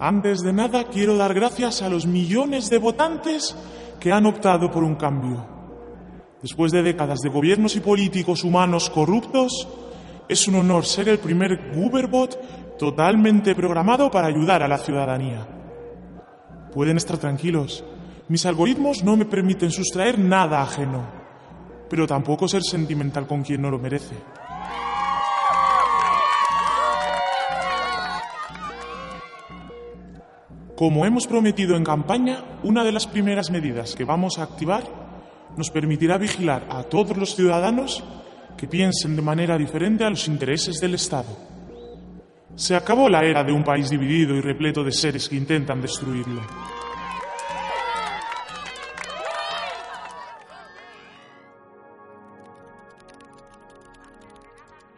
Antes de nada, quiero dar gracias a los millones de votantes que han optado por un cambio. Después de décadas de gobiernos y políticos humanos corruptos, es un honor ser el primer Gooberbot totalmente programado para ayudar a la ciudadanía. Pueden estar tranquilos. Mis algoritmos no me permiten sustraer nada ajeno, pero tampoco ser sentimental con quien no lo merece. Como hemos prometido en campaña, una de las primeras medidas que vamos a activar nos permitirá vigilar a todos los ciudadanos que piensen de manera diferente a los intereses del Estado. Se acabó la era de un país dividido y repleto de seres que intentan destruirlo.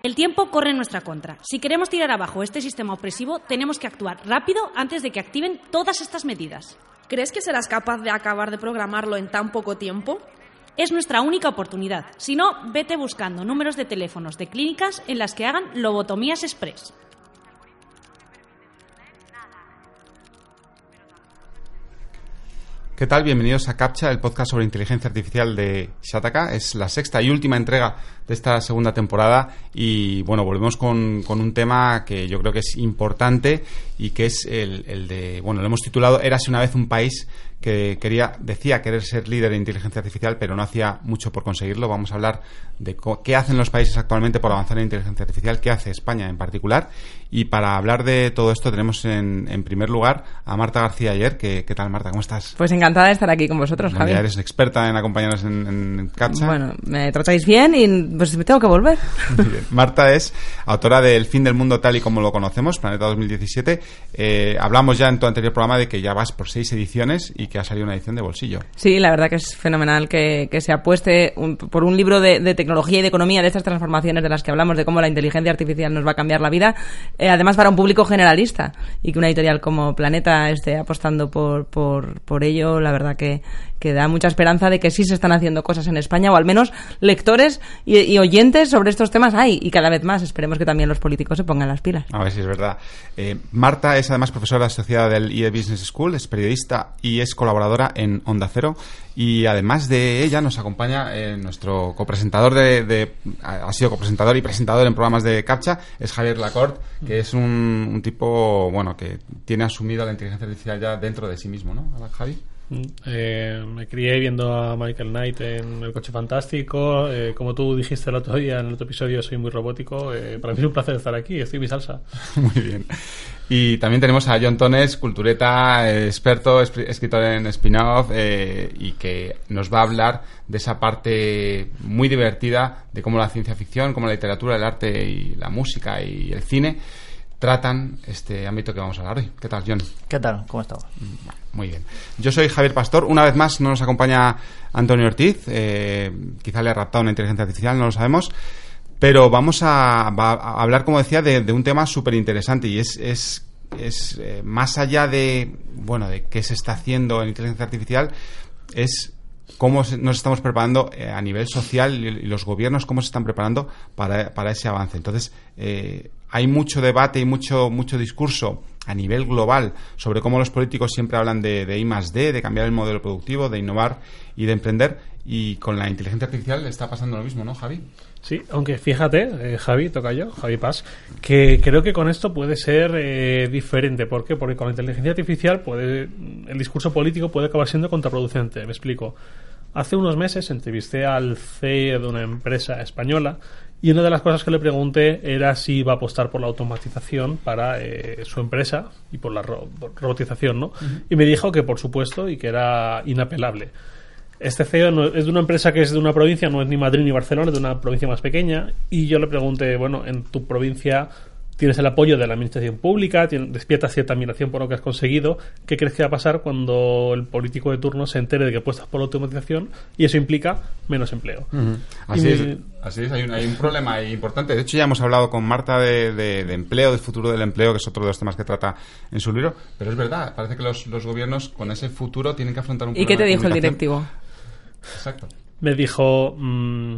El tiempo corre en nuestra contra. Si queremos tirar abajo este sistema opresivo, tenemos que actuar rápido antes de que activen todas estas medidas. ¿Crees que serás capaz de acabar de programarlo en tan poco tiempo? Es nuestra única oportunidad. Si no, vete buscando números de teléfonos de clínicas en las que hagan lobotomías express. ¿Qué tal? Bienvenidos a CAPTCHA, el podcast sobre inteligencia artificial de Shataka. Es la sexta y última entrega de esta segunda temporada y bueno, volvemos con, un tema que yo creo que es importante y que es el, el de, bueno, lo hemos titulado Érase una vez un país que quería, decía querer ser líder en inteligencia artificial, pero no hacía mucho por conseguirlo. Vamos a hablar de qué hacen los países actualmente por avanzar en inteligencia artificial, qué hace España en particular. Y para hablar de todo esto tenemos en, en primer lugar a Marta García ayer. ¿Qué, ¿Qué, tal, Marta? ¿Cómo estás? Pues encantada de estar aquí con vosotros, Javi. eres experta en acompañarnos en, en CAPTCHA. Bueno, me tratáis bien y pues me tengo que volver. Marta es autora de El fin del mundo tal y como lo conocemos, Planeta 2017. Eh, hablamos ya en tu anterior programa de que ya vas por seis ediciones y que ha salido una edición de bolsillo. Sí, la verdad que es fenomenal que, que se apueste por un libro de, de, tecnología y de economía, de estas transformaciones de las que hablamos, de cómo la inteligencia artificial nos va a cambiar la vida, eh, además para un público generalista y que una editorial como Planeta esté apostando por, por, por ello, la verdad que, que da mucha esperanza de que sí se están haciendo cosas en España o al menos lectores y, oyentes sobre estos temas hay y cada vez más. Esperemos que también los políticos se pongan las pilas. A ver si es verdad. Eh, Marta es además profesora asociada del IE Business School, es periodista y es colaboradora en Onda Cero. Y además de ella nos acompaña eh, nuestro copresentador de, de, ha sido copresentador y presentador en programas de CAPTCHA, es Javier Lacorte, que es un, un tipo, bueno, que tiene asumido la inteligencia artificial ya dentro de sí mismo, ¿no, Javi? Eh, me crié viendo a Michael Knight en El Coche Fantástico. Eh, como tú dijiste el otro día en el otro episodio, soy muy robótico. Eh, para mí es un placer estar aquí, estoy mi salsa. Muy bien. Y también tenemos a John Tones, cultureta, experto, escritor en spin-off, y que nos va a hablar de esa parte muy divertida de cómo la ciencia ficción, cómo la literatura, el arte y la música y el cine tratan este ámbito que vamos a hablar hoy. ¿Qué tal, John? ¿Qué tal? ¿Cómo estamos? Muy bien. Yo soy Javier Pastor. Una vez más no nos acompaña Antonio Ortiz. Eh, quizá le ha raptado una inteligencia artificial, no lo sabemos. Pero vamos a, a hablar, como decía, de, de un tema súper interesante y es, es, es eh, más allá de, bueno, de qué se está haciendo en inteligencia artificial, es cómo nos estamos preparando eh, a nivel social y los gobiernos cómo se están preparando para, para ese avance. Entonces, eh, hay mucho debate y mucho, mucho discurso a nivel global sobre cómo los políticos siempre hablan de, de I más D, de cambiar el modelo productivo, de innovar y de emprender. Y con la inteligencia artificial está pasando lo mismo, ¿no, Javi? Sí, aunque fíjate, eh, Javi, toca yo, Javi Paz, que creo que con esto puede ser eh, diferente. ¿Por qué? Porque con la inteligencia artificial puede, el discurso político puede acabar siendo contraproducente. Me explico. Hace unos meses entrevisté al CEO de una empresa española y una de las cosas que le pregunté era si iba a apostar por la automatización para eh, su empresa y por la ro robotización, ¿no? Uh -huh. Y me dijo que por supuesto y que era inapelable. Este CEO no, es de una empresa que es de una provincia, no es ni Madrid ni Barcelona, es de una provincia más pequeña. Y yo le pregunté, bueno, en tu provincia tienes el apoyo de la administración pública, tienes, despiertas cierta admiración por lo que has conseguido. ¿Qué crees que va a pasar cuando el político de turno se entere de que apuestas por la automatización y eso implica menos empleo? Uh -huh. Así, es, me... así es, hay un, hay un problema importante. De hecho, ya hemos hablado con Marta de, de, de, empleo, del futuro del empleo, que es otro de los temas que trata en su libro. Pero es verdad, parece que los, los gobiernos con ese futuro tienen que afrontar un ¿Y qué te dijo el directivo? Exacto. Me dijo. Mmm,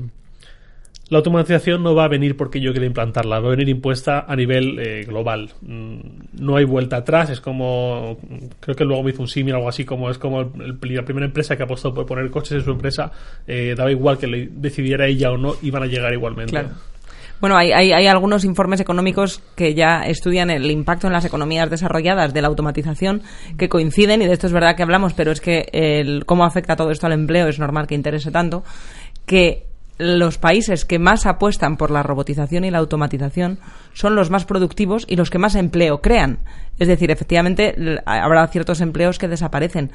la automatización no va a venir porque yo quiera implantarla, va a venir impuesta a nivel eh, global. Mm, no hay vuelta atrás, es como, creo que luego me hizo un símil, algo así como es como el- la primera empresa que apostó por poner coches en su empresa, eh, daba igual que le decidiera ella o no, iban a llegar igualmente. Claro. Bueno, hay, hay, hay algunos informes económicos que ya estudian el impacto en las economías desarrolladas de la automatización que coinciden, y de esto es verdad que hablamos, pero es que el, cómo afecta todo esto al empleo es normal que interese tanto, que los países que más apuestan por la robotización y la automatización son los más productivos y los que más empleo crean. Es decir, efectivamente habrá ciertos empleos que desaparecen,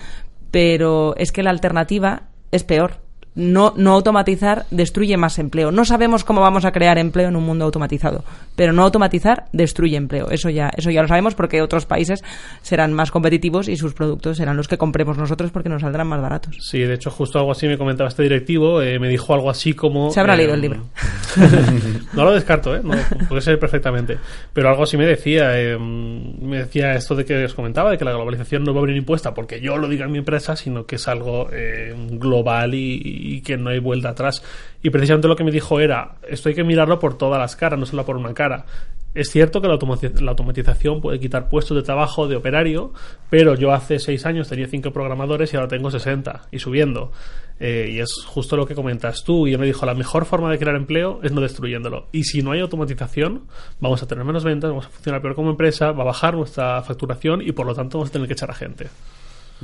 pero es que la alternativa es peor no, no automatizar destruye más empleo. No sabemos cómo vamos a crear empleo en un mundo automatizado, pero no automatizar destruye empleo. Eso ya, eso ya lo sabemos porque otros países serán más competitivos y sus productos serán los que compremos nosotros porque nos saldrán más baratos. Sí, de hecho, justo algo así me comentaba este directivo. eh, me dijo algo así como. Se habrá eh, leído el libro. no lo descarto, ¿eh? No, puede ser perfectamente. Pero algo así me decía. eh, me decía esto de que os comentaba, de que la globalización no va a venir impuesta porque yo lo diga en mi empresa, sino que es algo eh, global y, y que no hay vuelta atrás. Y precisamente lo que me dijo era: esto hay que mirarlo por todas las caras, no solo por una cara. Es cierto que la, automati- la automatización puede quitar puestos de trabajo de operario, pero yo hace seis años tenía cinco programadores y ahora tengo 60 y subiendo. Eh, y es justo lo que comentas tú. Y él me dijo, la mejor forma de crear empleo es no destruyéndolo. Y si no hay automatización, vamos a tener menos ventas, vamos a funcionar peor como empresa, va a bajar nuestra facturación y por lo tanto vamos a tener que echar a gente.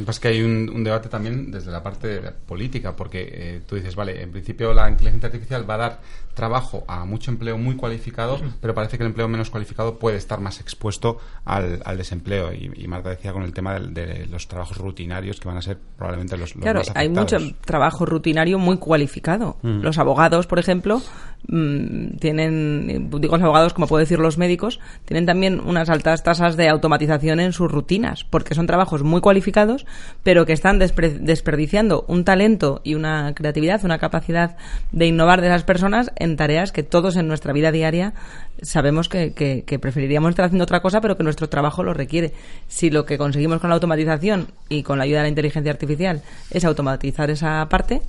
Es que hay un, un debate también desde la parte política, porque eh, tú dices, vale, en principio la inteligencia artificial va a dar trabajo a mucho empleo muy cualificado, pero parece que el empleo menos cualificado puede estar más expuesto al, al desempleo. Y, y Marta decía con el tema del- de, los trabajos rutinarios que van a ser probablemente los, los Claro, más hay mucho afectados. trabajo rutinario muy cualificado. Los abogados, por ejemplo, mm, tienen, digo los abogados, como puedo decir los médicos, tienen también unas altas tasas de automatización en sus rutinas, porque son trabajos muy cualificados, pero que están desperdiciando un talento y una creatividad, una capacidad de innovar de esas personas en tareas que todos en nuestra vida diaria sabemos que, que- que preferiríamos estar haciendo otra cosa, pero que nuestro trabajo lo requiere. Si lo que conseguimos con la automatización y con la ayuda de la inteligencia artificial es automatizar esa parte,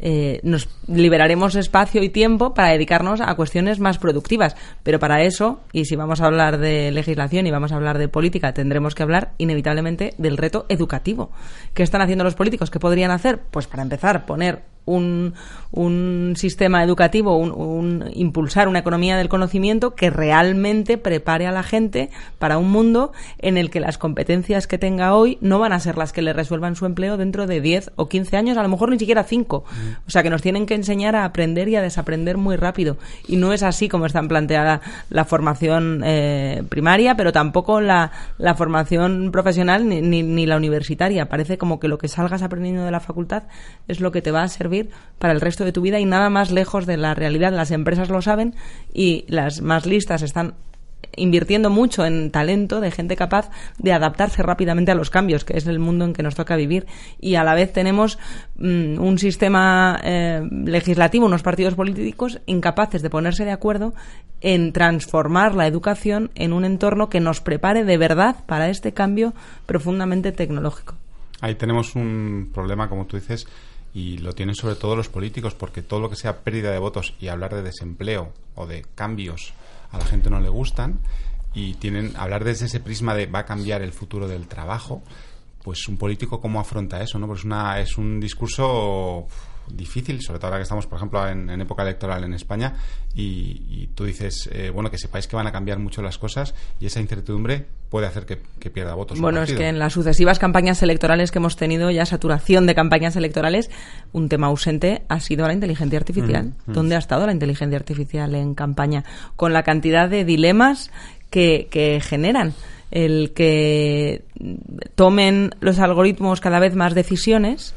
eh, nos liberaremos espacio y tiempo para dedicarnos a cuestiones más productivas. Pero para eso, y si vamos a hablar de legislación y vamos a hablar de política, tendremos que hablar inevitablemente del reto educativo. ¿Qué están haciendo los políticos? ¿Qué podrían hacer? Pues para empezar, poner un, un sistema educativo, un, un- impulsar una economía del conocimiento que realmente prepare a la gente para un mundo en el que las competencias que tenga hoy no van a ser las que le resuelvan su empleo dentro de 10 o 15 años, a lo mejor ni siquiera 5. O sea, que nos tienen que enseñar a aprender y a desaprender muy rápido. Y no es así como está planteada la formación eh, primaria, pero tampoco la, la formación profesional ni, ni, ni la universitaria. Parece como que lo que salgas aprendiendo de la facultad es lo que te va a servir para el resto de tu vida y nada más lejos de la realidad. Las empresas lo saben y las más listas están invirtiendo mucho en talento de gente capaz de adaptarse rápidamente a los cambios, que es el mundo en que nos toca vivir. Y a la vez tenemos mm, un sistema eh, legislativo, unos partidos políticos incapaces de ponerse de acuerdo en transformar la educación en un entorno que nos prepare de verdad para este cambio profundamente tecnológico. Ahí tenemos un problema, como tú dices, y lo tienen sobre todo los políticos, porque todo lo que sea pérdida de votos y hablar de desempleo o de cambios a la gente no le gustan, y tienen hablar desde ese prisma de va a cambiar el futuro del trabajo, pues un político cómo afronta eso, ¿no? Pues una, es un discurso difícil, sobre todo ahora que estamos, por ejemplo, en, en época electoral en España, y, y tú dices, eh, bueno, que sepáis que van a cambiar mucho las cosas, y esa incertidumbre puede hacer que, que pierda votos. Bueno, es que en las sucesivas campañas electorales que hemos tenido, ya saturación de campañas electorales, un tema ausente ha sido la inteligencia artificial. ¿Dónde ha estado la inteligencia artificial en campaña? Con la cantidad de dilemas que, que generan. El que tomen los algoritmos cada vez más decisiones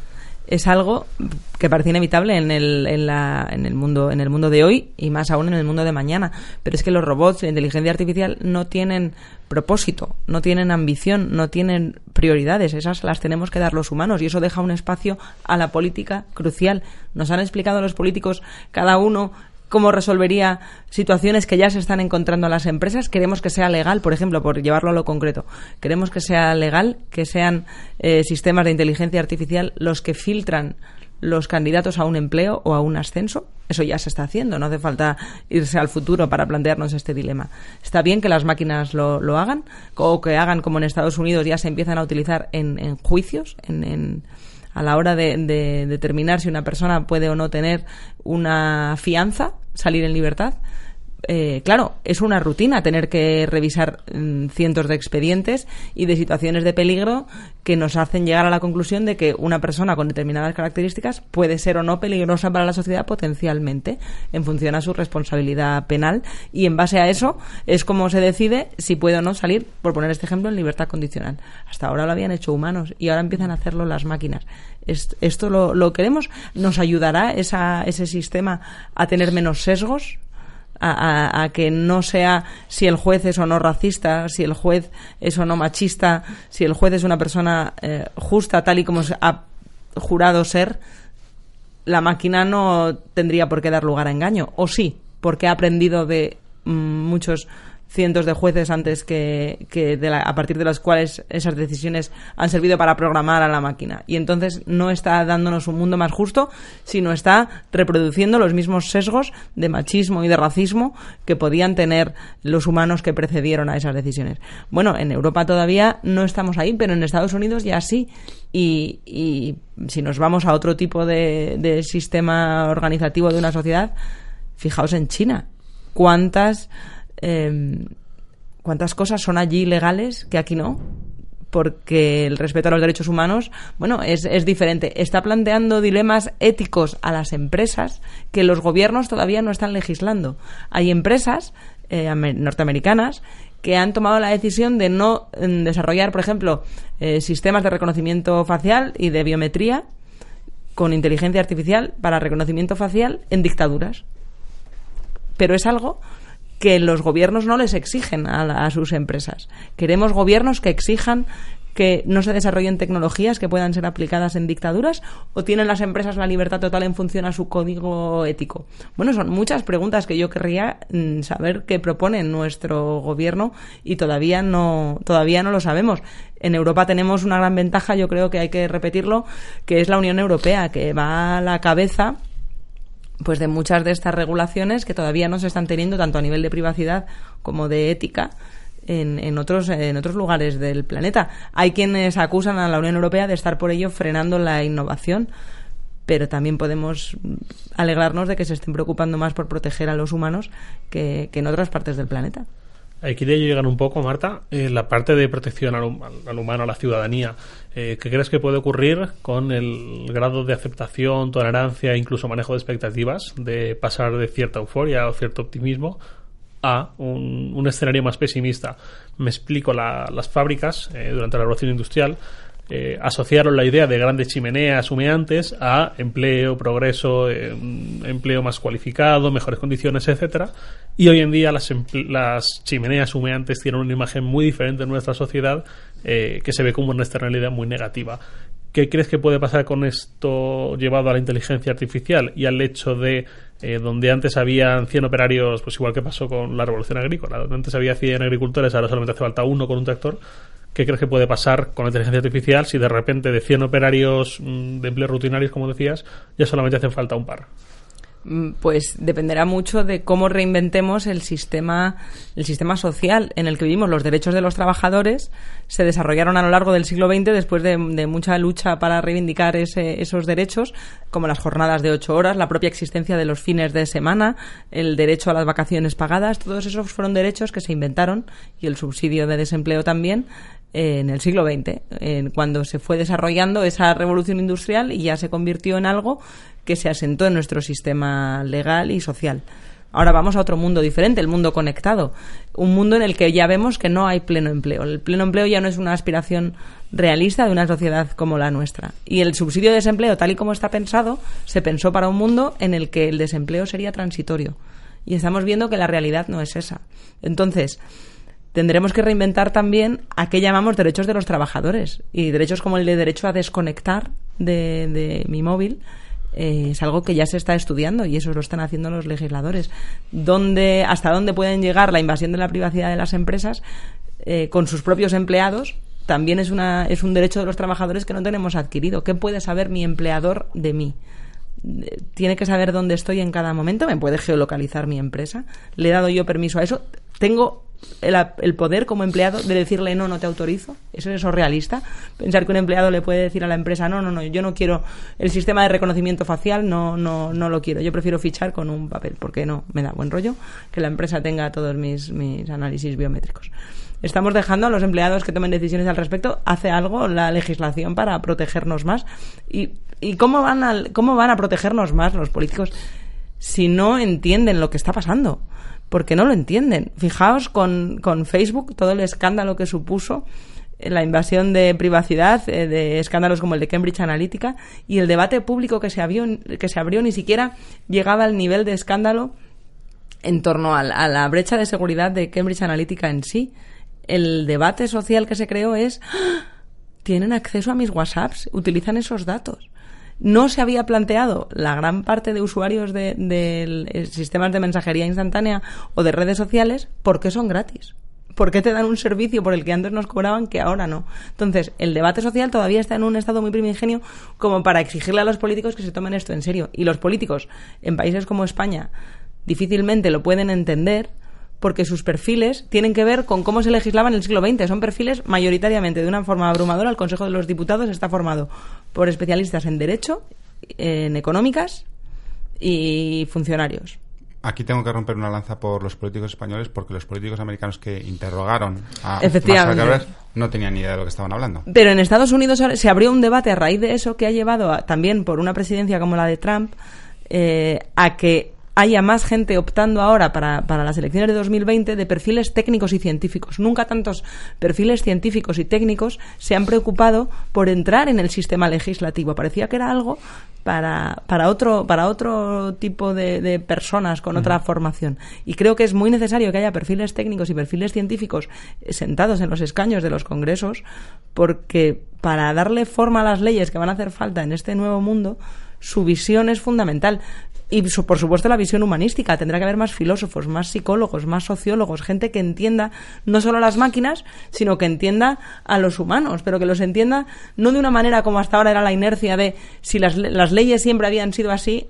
es algo que parece inevitable en el, en, la, en, el mundo, en el mundo de hoy y más aún en el mundo de mañana. Pero es que los robots la inteligencia artificial no tienen propósito, no tienen ambición, no tienen prioridades. Esas las tenemos que dar los humanos y eso deja un espacio a la política crucial. Nos han explicado los políticos cada uno cómo resolvería situaciones que ya se están encontrando las empresas. Queremos que sea legal, por ejemplo, por llevarlo a lo concreto. Queremos que sea legal, que sean eh, sistemas de inteligencia artificial los que filtran los candidatos a un empleo o a un ascenso. Eso ya se está haciendo, no hace falta irse al futuro para plantearnos este dilema. Está bien que las máquinas lo, lo hagan, o que hagan como en Estados Unidos ya se empiezan a utilizar en, en juicios, en, en a la hora de, de, determinar si una persona puede o no tener una fianza, salir en libertad. Eh, claro, es una rutina tener que revisar mm, cientos de expedientes y de situaciones de peligro que nos hacen llegar a la conclusión de que una persona con determinadas características puede ser o no peligrosa para la sociedad potencialmente en función a su responsabilidad penal y en base a eso es como se decide si puede o no salir, por poner este ejemplo, en libertad condicional. Hasta ahora lo habían hecho humanos y ahora empiezan a hacerlo las máquinas. ¿Esto lo, lo queremos? ¿Nos ayudará esa, ese sistema a tener menos sesgos? A, que no sea si el juez es o no racista, si el juez es o no machista, si el juez es una persona eh, justa tal y como ha jurado ser, la máquina no tendría por qué dar lugar a engaño. O sí, porque ha aprendido de mm, muchos cientos de jueces antes que, que a partir de las cuales esas decisiones han servido para programar a la máquina. Y entonces no está dándonos un mundo más justo, sino está reproduciendo los mismos sesgos de machismo y de racismo que podían tener los humanos que precedieron a esas decisiones. Bueno, en Europa todavía no estamos ahí, pero en Estados Unidos ya sí. Y, y si nos vamos a otro tipo de, de sistema organizativo de una sociedad, fijaos en China. ¿Cuántas Em, cuántas cosas son allí legales que aquí no porque el respeto a los derechos humanos, bueno, es, es, diferente. Está planteando dilemas éticos a las empresas que los gobiernos todavía no están legislando. Hay empresas eh, norteamericanas que han tomado la decisión de no em, desarrollar, por ejemplo, eh, sistemas de reconocimiento facial y de biometría con inteligencia artificial para reconocimiento facial en dictaduras. Pero es algo que los gobiernos no les exigen a, sus empresas. Queremos gobiernos que exijan que no se desarrollen tecnologías que puedan ser aplicadas en dictaduras o tienen las empresas la libertad total en función a su código ético? Bueno, son muchas preguntas que yo querría mm, saber qué propone nuestro gobierno y todavía no todavía no lo sabemos. En Europa tenemos una gran ventaja, yo creo que hay que repetirlo, que es la Unión Europea, que va a la cabeza pues de muchas de estas regulaciones que todavía no se están teniendo tanto a nivel de privacidad como de ética en, en, otros, en otros lugares del planeta. Hay quienes acusan a la Unión Europea de estar por ello frenando la innovación, pero también podemos alegrarnos de que se estén preocupando más por proteger a los humanos que, que en otras partes del planeta. Aquí de llegar un poco, Marta, eh, la parte de protección al, humano, a la ciudadanía. Eh, ¿Qué crees que puede ocurrir con el grado de aceptación, tolerancia e incluso manejo de expectativas de pasar de cierta euforia o cierto optimismo a un, un escenario más pesimista? Me explico, la, las fábricas eh, durante la revolución industrial eh, asociaron la idea de grandes chimeneas humeantes a empleo, progreso, eh, empleo más cualificado, mejores condiciones, etcétera. Y hoy en día las, las, chimeneas humeantes tienen una imagen muy diferente en nuestra sociedad eh, que se ve como una externalidad muy negativa. ¿Qué crees que puede pasar con esto llevado a la inteligencia artificial y al hecho de eh, donde antes habían 100 operarios, pues igual que pasó con la revolución agrícola, donde antes había 100 agricultores, ahora solamente hace falta uno con un tractor? ¿Qué crees que puede pasar con la inteligencia artificial si de repente de 100 operarios mm, de empleo rutinarios, como decías, ya solamente hacen falta un par? Mm, pues dependerá mucho de cómo reinventemos el sistema, el sistema social en el que vivimos. Los derechos de los trabajadores se desarrollaron a lo largo del siglo XX después de, mucha lucha para reivindicar esos derechos, como las jornadas de ocho horas, la propia existencia de los fines de semana, el derecho a las vacaciones pagadas. Todos esos fueron derechos que se inventaron y el subsidio de desempleo también en el siglo XX, cuando se fue desarrollando esa revolución industrial y ya se convirtió en algo que se asentó en nuestro sistema legal y social. Ahora vamos a otro mundo diferente, el mundo conectado, un mundo en el que ya vemos que no hay pleno empleo. El pleno empleo ya no es una aspiración realista de una sociedad como la nuestra. Y el subsidio de desempleo, tal y como está pensado, se pensó para un mundo en el que el desempleo sería transitorio. Y estamos viendo que la realidad no es esa. Entonces, tendremos que reinventar también a qué llamamos derechos de los trabajadores. Y derechos como el de derecho a desconectar de, mi móvil eh, es algo que ya se está estudiando y eso lo están haciendo los legisladores. ¿Hasta dónde pueden llegar la invasión de la privacidad de las empresas eh, con sus propios empleados también es, una, es un derecho de los trabajadores que no tenemos adquirido. ¿Qué puede saber mi empleador de mí? tiene que saber dónde estoy en cada momento, me puede geolocalizar mi empresa, le he dado yo permiso a eso, tengo el, poder como empleado de decirle no, no te autorizo, eso es realista, pensar que un empleado le puede decir a la empresa no, no, no, yo no quiero el sistema de reconocimiento facial, no, no, no lo quiero, yo prefiero fichar con un papel, porque no, me da buen rollo que la empresa tenga todos mis, mis análisis biométricos estamos dejando a los empleados que tomen decisiones al respecto. Hace algo la legislación para protegernos más. ¿Y, y cómo, van cómo van a protegernos más los políticos si no entienden lo que está pasando? Porque no lo entienden. Fijaos con, con Facebook, todo el escándalo que supuso la invasión de privacidad, eh, de escándalos como el de Cambridge Analytica, y el debate público que se, abrió, que se abrió ni siquiera llegaba al nivel de escándalo en torno a la brecha de seguridad de Cambridge Analytica en sí el debate social que se creó es ¡Ah! tienen acceso a mis WhatsApps, utilizan esos datos. No se había planteado la gran parte de usuarios de, de, sistemas de mensajería instantánea o de redes sociales por qué son gratis. ¿Por qué te dan un servicio por el que antes nos cobraban que ahora no? Entonces, el debate social todavía está en un estado muy primigenio como para exigirle a los políticos que se tomen esto en serio. Y los políticos en países como España difícilmente lo pueden entender porque sus perfiles tienen que ver con cómo se legislaba en el siglo XX. Son perfiles mayoritariamente, de una forma abrumadora, el Consejo de los Diputados está formado por especialistas en Derecho, en Económicas y funcionarios. Aquí tengo que romper una lanza por los políticos españoles porque los políticos americanos que interrogaron a Efectivamente. no tenían ni idea de lo que estaban hablando. Pero en Estados Unidos se abrió un debate a raíz de eso que ha llevado también por una presidencia como la de Trump eh, a que haya más gente optando ahora para, para, las elecciones de 2020 de perfiles técnicos y científicos. Nunca tantos perfiles científicos y técnicos se han preocupado por entrar en el sistema legislativo. Parecía que era algo para, para, otro, para otro tipo de, de personas con otra formación. Y creo que es muy necesario que haya perfiles técnicos y perfiles científicos sentados en los escaños de los congresos, porque para darle forma a las leyes que van a hacer falta en este nuevo mundo, su visión es fundamental y por supuesto la visión humanística. Tendrá que haber más filósofos, más psicólogos, más sociólogos, gente que entienda no solo las máquinas, sino que entienda a los humanos, pero que los entienda no de una manera como hasta ahora era la inercia de si las, las leyes siempre habían sido así,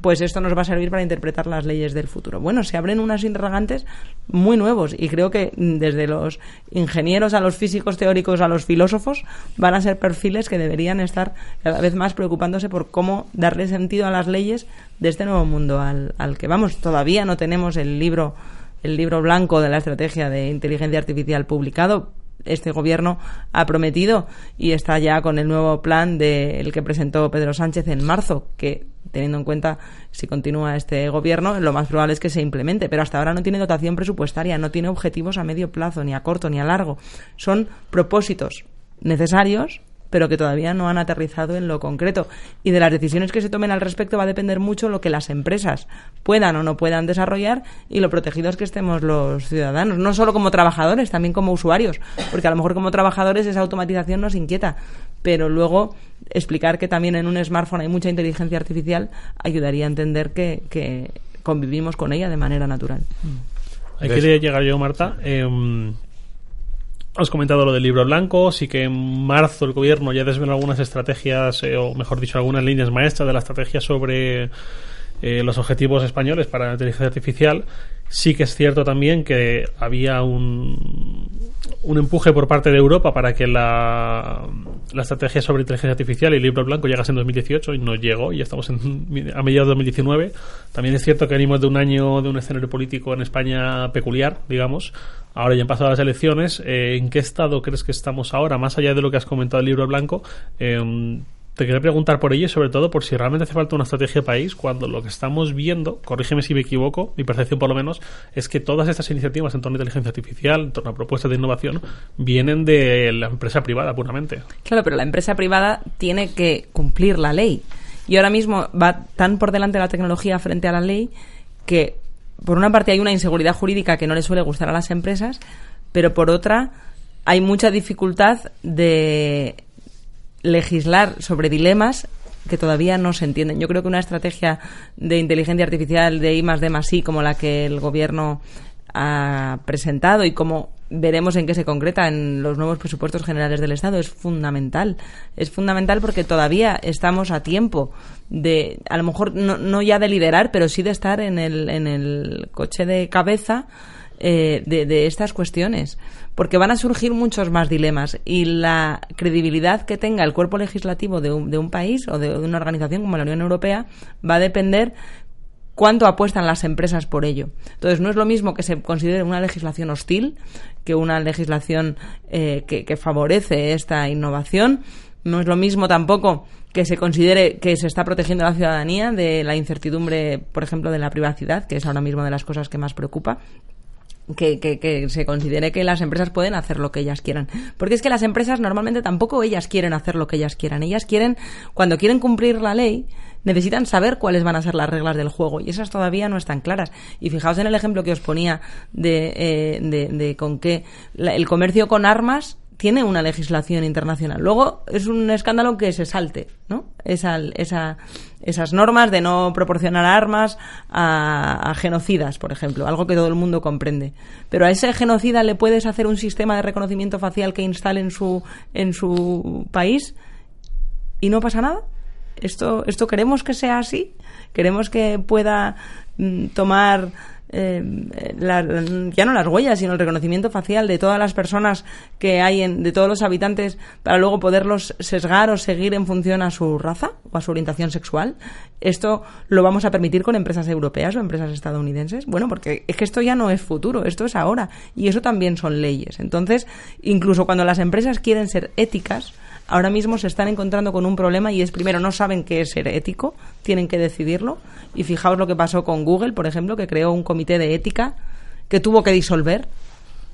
pues esto nos va a servir para interpretar las leyes del futuro. Bueno, se abren unos interrogantes muy nuevos y creo que desde los ingenieros a los físicos teóricos a los filósofos van a ser perfiles que deberían estar cada vez más preocupándose por cómo darle sentido a las leyes de este nuevo mundo al, al que vamos. Todavía no tenemos el libro el libro blanco de la estrategia de inteligencia artificial publicado, este gobierno ha prometido y está ya con el nuevo plan del que presentó Pedro Sánchez en marzo, que teniendo en cuenta si continúa este gobierno, lo más probable es que se implemente, pero hasta ahora no tiene dotación presupuestaria, no tiene objetivos a medio plazo, ni a corto, ni a largo. Son propósitos necesarios pero que todavía no han aterrizado en lo concreto. Y de las decisiones que se tomen al respecto va a depender mucho lo que las empresas puedan o no puedan desarrollar y lo protegidos que estemos los ciudadanos, no solo como trabajadores, también como usuarios, porque a lo mejor como trabajadores esa automatización nos inquieta, pero luego explicar que también en un smartphone hay mucha inteligencia artificial ayudaría a entender que, convivimos con ella de manera natural. Ahí quería llegar yo, Marta. Em, Has comentado lo del libro blanco, sí que en marzo el gobierno ya desveló algunas estrategias, eh, o mejor dicho, algunas líneas maestras de la estrategia sobre eh, los objetivos españoles para la inteligencia artificial. Sí que es cierto también que había un, un empuje por parte de Europa para que la, la estrategia sobre inteligencia artificial y el libro blanco llegase en 2018 y no llegó y estamos en, a mediados de 2019. También es cierto que venimos de un año de un escenario político en España peculiar, digamos, Ahora ya han pasado las elecciones. Eh, ¿En qué estado crees que estamos ahora? Más allá de lo que has comentado del libro blanco, eh, te quería preguntar por ello sobre todo por si realmente hace falta una estrategia de país cuando lo que estamos viendo, corrígeme si me equivoco, mi percepción por lo menos, es que todas estas iniciativas en torno a inteligencia artificial, en torno a propuestas de innovación, vienen de la empresa privada puramente. Claro, pero la empresa privada tiene que cumplir la ley. Y ahora mismo va tan por delante la tecnología frente a la ley que por una parte hay una inseguridad jurídica que no le suele gustar a las empresas, pero por otra hay mucha dificultad de legislar sobre dilemas que todavía no se entienden. Yo creo que una estrategia de inteligencia artificial de I más D más I como la que el gobierno ha presentado y como veremos en qué se concreta en los nuevos presupuestos generales del Estado. Es fundamental. Es fundamental porque todavía estamos a tiempo de, a lo mejor no, no ya de liderar, pero sí de estar en el, en el coche de cabeza eh, de, de, estas cuestiones, porque van a surgir muchos más dilemas y la credibilidad que tenga el cuerpo legislativo de un, de un país o de, una organización como la Unión Europea va a depender cuánto apuestan las empresas por ello. Entonces, no es lo mismo que se considere una legislación hostil que una legislación eh, que, que favorece esta innovación. No es lo mismo tampoco que se considere que se está protegiendo a la ciudadanía de la incertidumbre, por ejemplo, de la privacidad, que es ahora mismo de las cosas que más preocupa. Que, que, que, se considere que las empresas pueden hacer lo que ellas quieran. Porque es que las empresas normalmente tampoco ellas quieren hacer lo que ellas quieran. Ellas quieren, cuando quieren cumplir la ley, necesitan saber cuáles van a ser las reglas del juego y esas todavía no están claras. Y fijaos en el ejemplo que os ponía de, eh, de, de con la, el comercio con armas tiene una legislación internacional. Luego es un escándalo que se salte, ¿no? Esa, esa, esas normas de no proporcionar armas a, a, genocidas, por ejemplo, algo que todo el mundo comprende. Pero a ese genocida le puedes hacer un sistema de reconocimiento facial que instale en su, en su país y no pasa nada. Esto, esto queremos que sea así. Queremos que pueda mm, tomar eh, la, ya no las huellas, sino el reconocimiento facial de todas las personas que hay, en, de todos los habitantes, para luego poderlos sesgar o seguir en función a su raza o a su orientación sexual. ¿Esto lo vamos a permitir con empresas europeas o empresas estadounidenses? Bueno, porque es que esto ya no es futuro, esto es ahora. Y eso también son leyes. Entonces, incluso cuando las empresas quieren ser éticas, ahora mismo se están encontrando con un problema y es primero no saben qué es ser ético, tienen que decidirlo. Y fijaos lo que pasó con Google, por ejemplo, que creó un comité de ética que tuvo que disolver.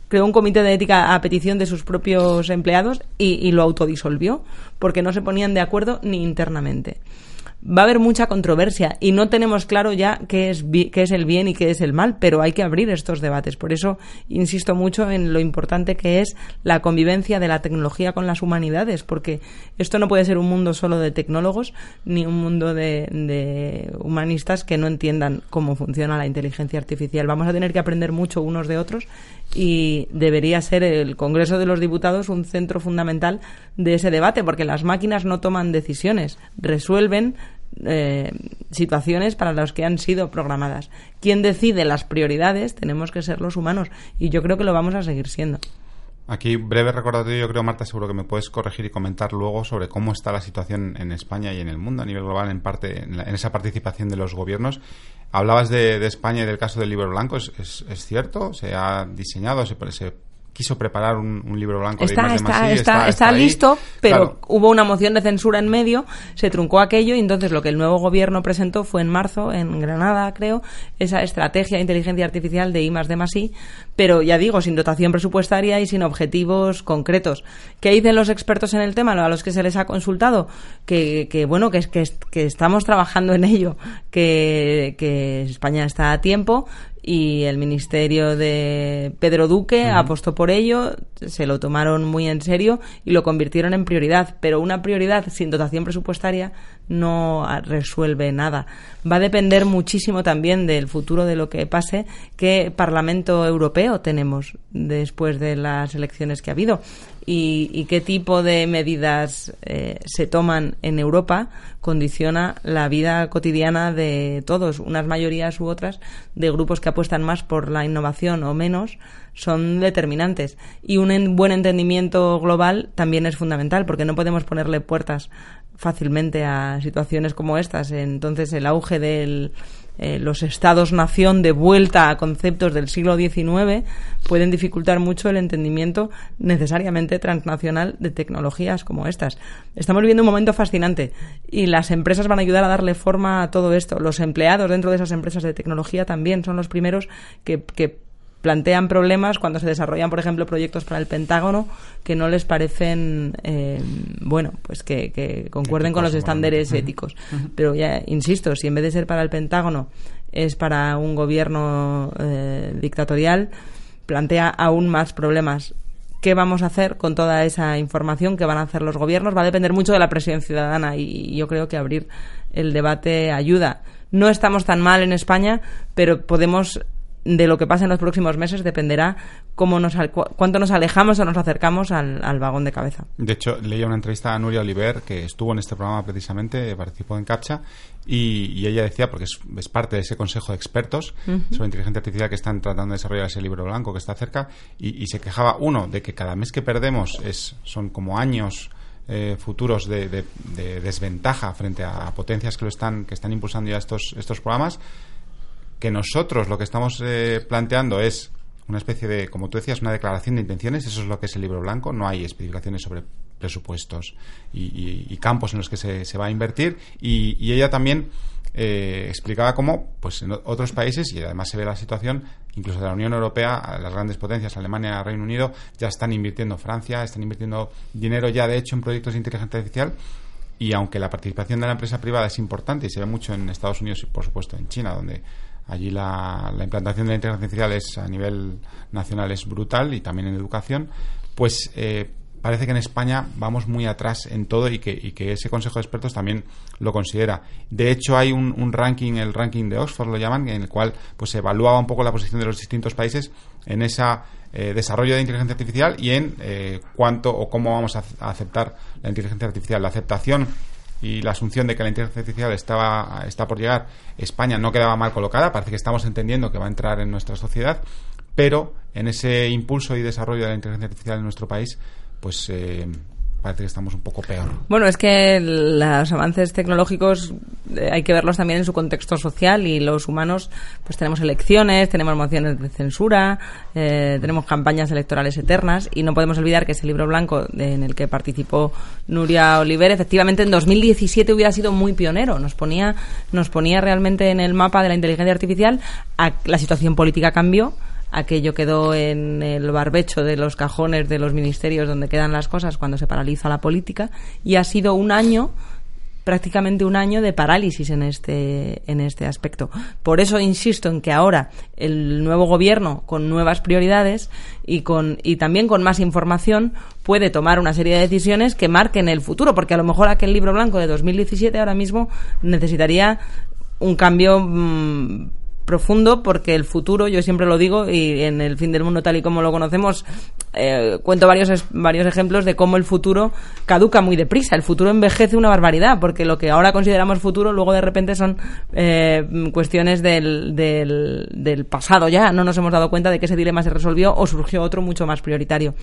Creó un comité de ética a petición de sus propios empleados y, y lo autodisolvió porque no se ponían de acuerdo ni internamente va a haber mucha controversia y no tenemos claro ya qué es, qué es el bien y qué es el mal, pero hay que abrir estos debates. Por eso insisto mucho en lo importante que es la convivencia de la tecnología con las humanidades, porque esto no puede ser un mundo solo de tecnólogos ni un mundo de, de humanistas que no entiendan cómo funciona la inteligencia artificial. Vamos a tener que aprender mucho unos de otros y debería ser el Congreso de los Diputados un centro fundamental de ese debate, porque las máquinas no toman decisiones, resuelven eh, situaciones para las que han sido programadas. Quien decide las prioridades tenemos que ser los humanos y yo creo que lo vamos a seguir siendo. Aquí, breve recordatorio, yo creo, Marta, seguro que me puedes corregir y comentar luego sobre cómo está la situación en España y en el mundo a nivel global en parte en, la, en esa participación de los gobiernos. Hablabas de, España y del caso del libro blanco, ¿es, es, es cierto? ¿Se ha diseñado, se, se quiso preparar un, un libro blanco está, de está, Masí, está, está, está, listo, pero claro. hubo una moción de censura en medio, se truncó aquello y entonces lo que el nuevo gobierno presentó fue en marzo, en Granada, creo, esa estrategia de inteligencia artificial de I de Masí, pero ya digo, sin dotación presupuestaria y sin objetivos concretos. ¿Qué dicen los expertos en el tema, a los que se les ha consultado? Que, que bueno, que, que, que estamos trabajando en ello, que, que España está a tiempo, y el ministerio de Pedro Duque uh -huh. apostó por ello, se lo tomaron muy en serio y lo convirtieron en prioridad, pero una prioridad sin dotación presupuestaria no resuelve nada. Va a depender muchísimo también del futuro de lo que pase, qué Parlamento Europeo tenemos después de las elecciones que ha habido y, y qué tipo de medidas eh, se toman en Europa condiciona la vida cotidiana de todos, unas mayorías u otras, de grupos que apuestan más por la innovación o menos, son determinantes. Y un buen entendimiento global también es fundamental, porque no podemos ponerle puertas fácilmente a situaciones como estas. Entonces, el auge de eh, los estados-nación de vuelta a conceptos del siglo XIX pueden dificultar mucho el entendimiento necesariamente transnacional de tecnologías como estas. Estamos viviendo un momento fascinante y las empresas van a ayudar a darle forma a todo esto. Los empleados dentro de esas empresas de tecnología también son los primeros que, que plantean problemas cuando se desarrollan, por ejemplo, proyectos para el Pentágono que no les parecen, eh, bueno, pues que, que concuerden éticos, con los estándares bueno. éticos. Uh -huh. Pero ya, insisto, si en vez de ser para el Pentágono es para un gobierno eh, dictatorial, plantea aún más problemas. ¿Qué vamos a hacer con toda esa información que van a hacer los gobiernos? Va a depender mucho de la presión ciudadana y yo creo que abrir el debate ayuda. No estamos tan mal en España, pero podemos de lo que pasa en los próximos meses dependerá cómo nos, cuánto nos alejamos o nos acercamos al, vagón de cabeza. De hecho, leía una entrevista a Nuria Oliver, que estuvo en este programa precisamente, participó en CAPTCHA, y, ella decía, porque es, parte de ese consejo de expertos sobre inteligencia artificial que están tratando de desarrollar ese libro blanco que está cerca, y, se quejaba, uno, de que cada mes que perdemos es, son como años eh, futuros de, desventaja frente a potencias que lo están que están impulsando ya estos estos programas que nosotros lo que estamos eh, planteando es una especie de, como tú decías, una declaración de intenciones, eso es lo que es el libro blanco, no hay especificaciones sobre presupuestos y, campos en los que se, va a invertir. Y, ella también eh, explicaba cómo pues en otros países y además se ve la situación incluso de la Unión Europea las grandes potencias Alemania Reino Unido ya están invirtiendo Francia están invirtiendo dinero ya de hecho en proyectos de inteligencia artificial. Y aunque la participación de la empresa privada es importante y se ve mucho en Estados Unidos y por supuesto en China donde Allí la, implantación de la inteligencia artificial a nivel nacional es brutal y también en educación. Pues eh, parece que en España vamos muy atrás en todo y que, ese Consejo de Expertos también lo considera. De hecho, hay un, ranking, el ranking de Oxford lo llaman, en el cual pues se evaluaba un poco la posición de los distintos países en ese eh, desarrollo de inteligencia artificial y en eh, cuánto o cómo vamos a, aceptar la inteligencia artificial. La aceptación y la asunción de que la inteligencia artificial estaba, está por llegar, España no quedaba mal colocada, parece que estamos entendiendo que va a entrar en nuestra sociedad, pero en ese impulso y desarrollo de la inteligencia artificial en nuestro país, pues eh, parece que estamos un poco peor. Bueno, es que los avances tecnológicos eh, hay que verlos también en su contexto social y los humanos pues tenemos elecciones, tenemos mociones de censura, eh, tenemos campañas electorales eternas y no podemos olvidar que ese libro blanco en el que participó Nuria Oliver efectivamente en 2017 hubiera sido muy pionero, nos ponía nos ponía realmente en el mapa de la inteligencia artificial, la situación política cambió aquello quedó en el barbecho de los cajones de los ministerios donde quedan las cosas cuando se paraliza la política y ha sido un año prácticamente un año de parálisis en este en este aspecto. Por eso insisto en que ahora el nuevo gobierno con nuevas prioridades y con y también con más información puede tomar una serie de decisiones que marquen el futuro, porque a lo mejor aquel libro blanco de 2017 ahora mismo necesitaría un cambio mm, profundo porque el futuro, yo siempre lo digo, y en el fin del mundo tal y como lo conocemos, eh, cuento varios, varios ejemplos de cómo el futuro caduca muy deprisa. El futuro envejece una barbaridad porque lo que ahora consideramos futuro luego de repente son eh, cuestiones del, del, del pasado ya. No nos hemos dado cuenta de que ese dilema se resolvió o surgió otro mucho más prioritario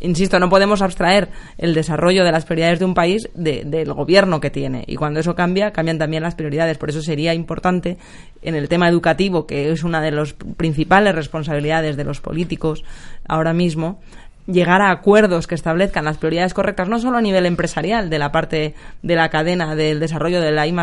insisto, no podemos abstraer el desarrollo de las prioridades de un país del gobierno que tiene. Y cuando eso cambia, cambian también las prioridades. Por eso sería importante en el tema educativo, que es una de las principales responsabilidades de los políticos ahora mismo, llegar a acuerdos que establezcan las prioridades correctas, no solo a nivel empresarial, de la parte de la cadena del desarrollo de la I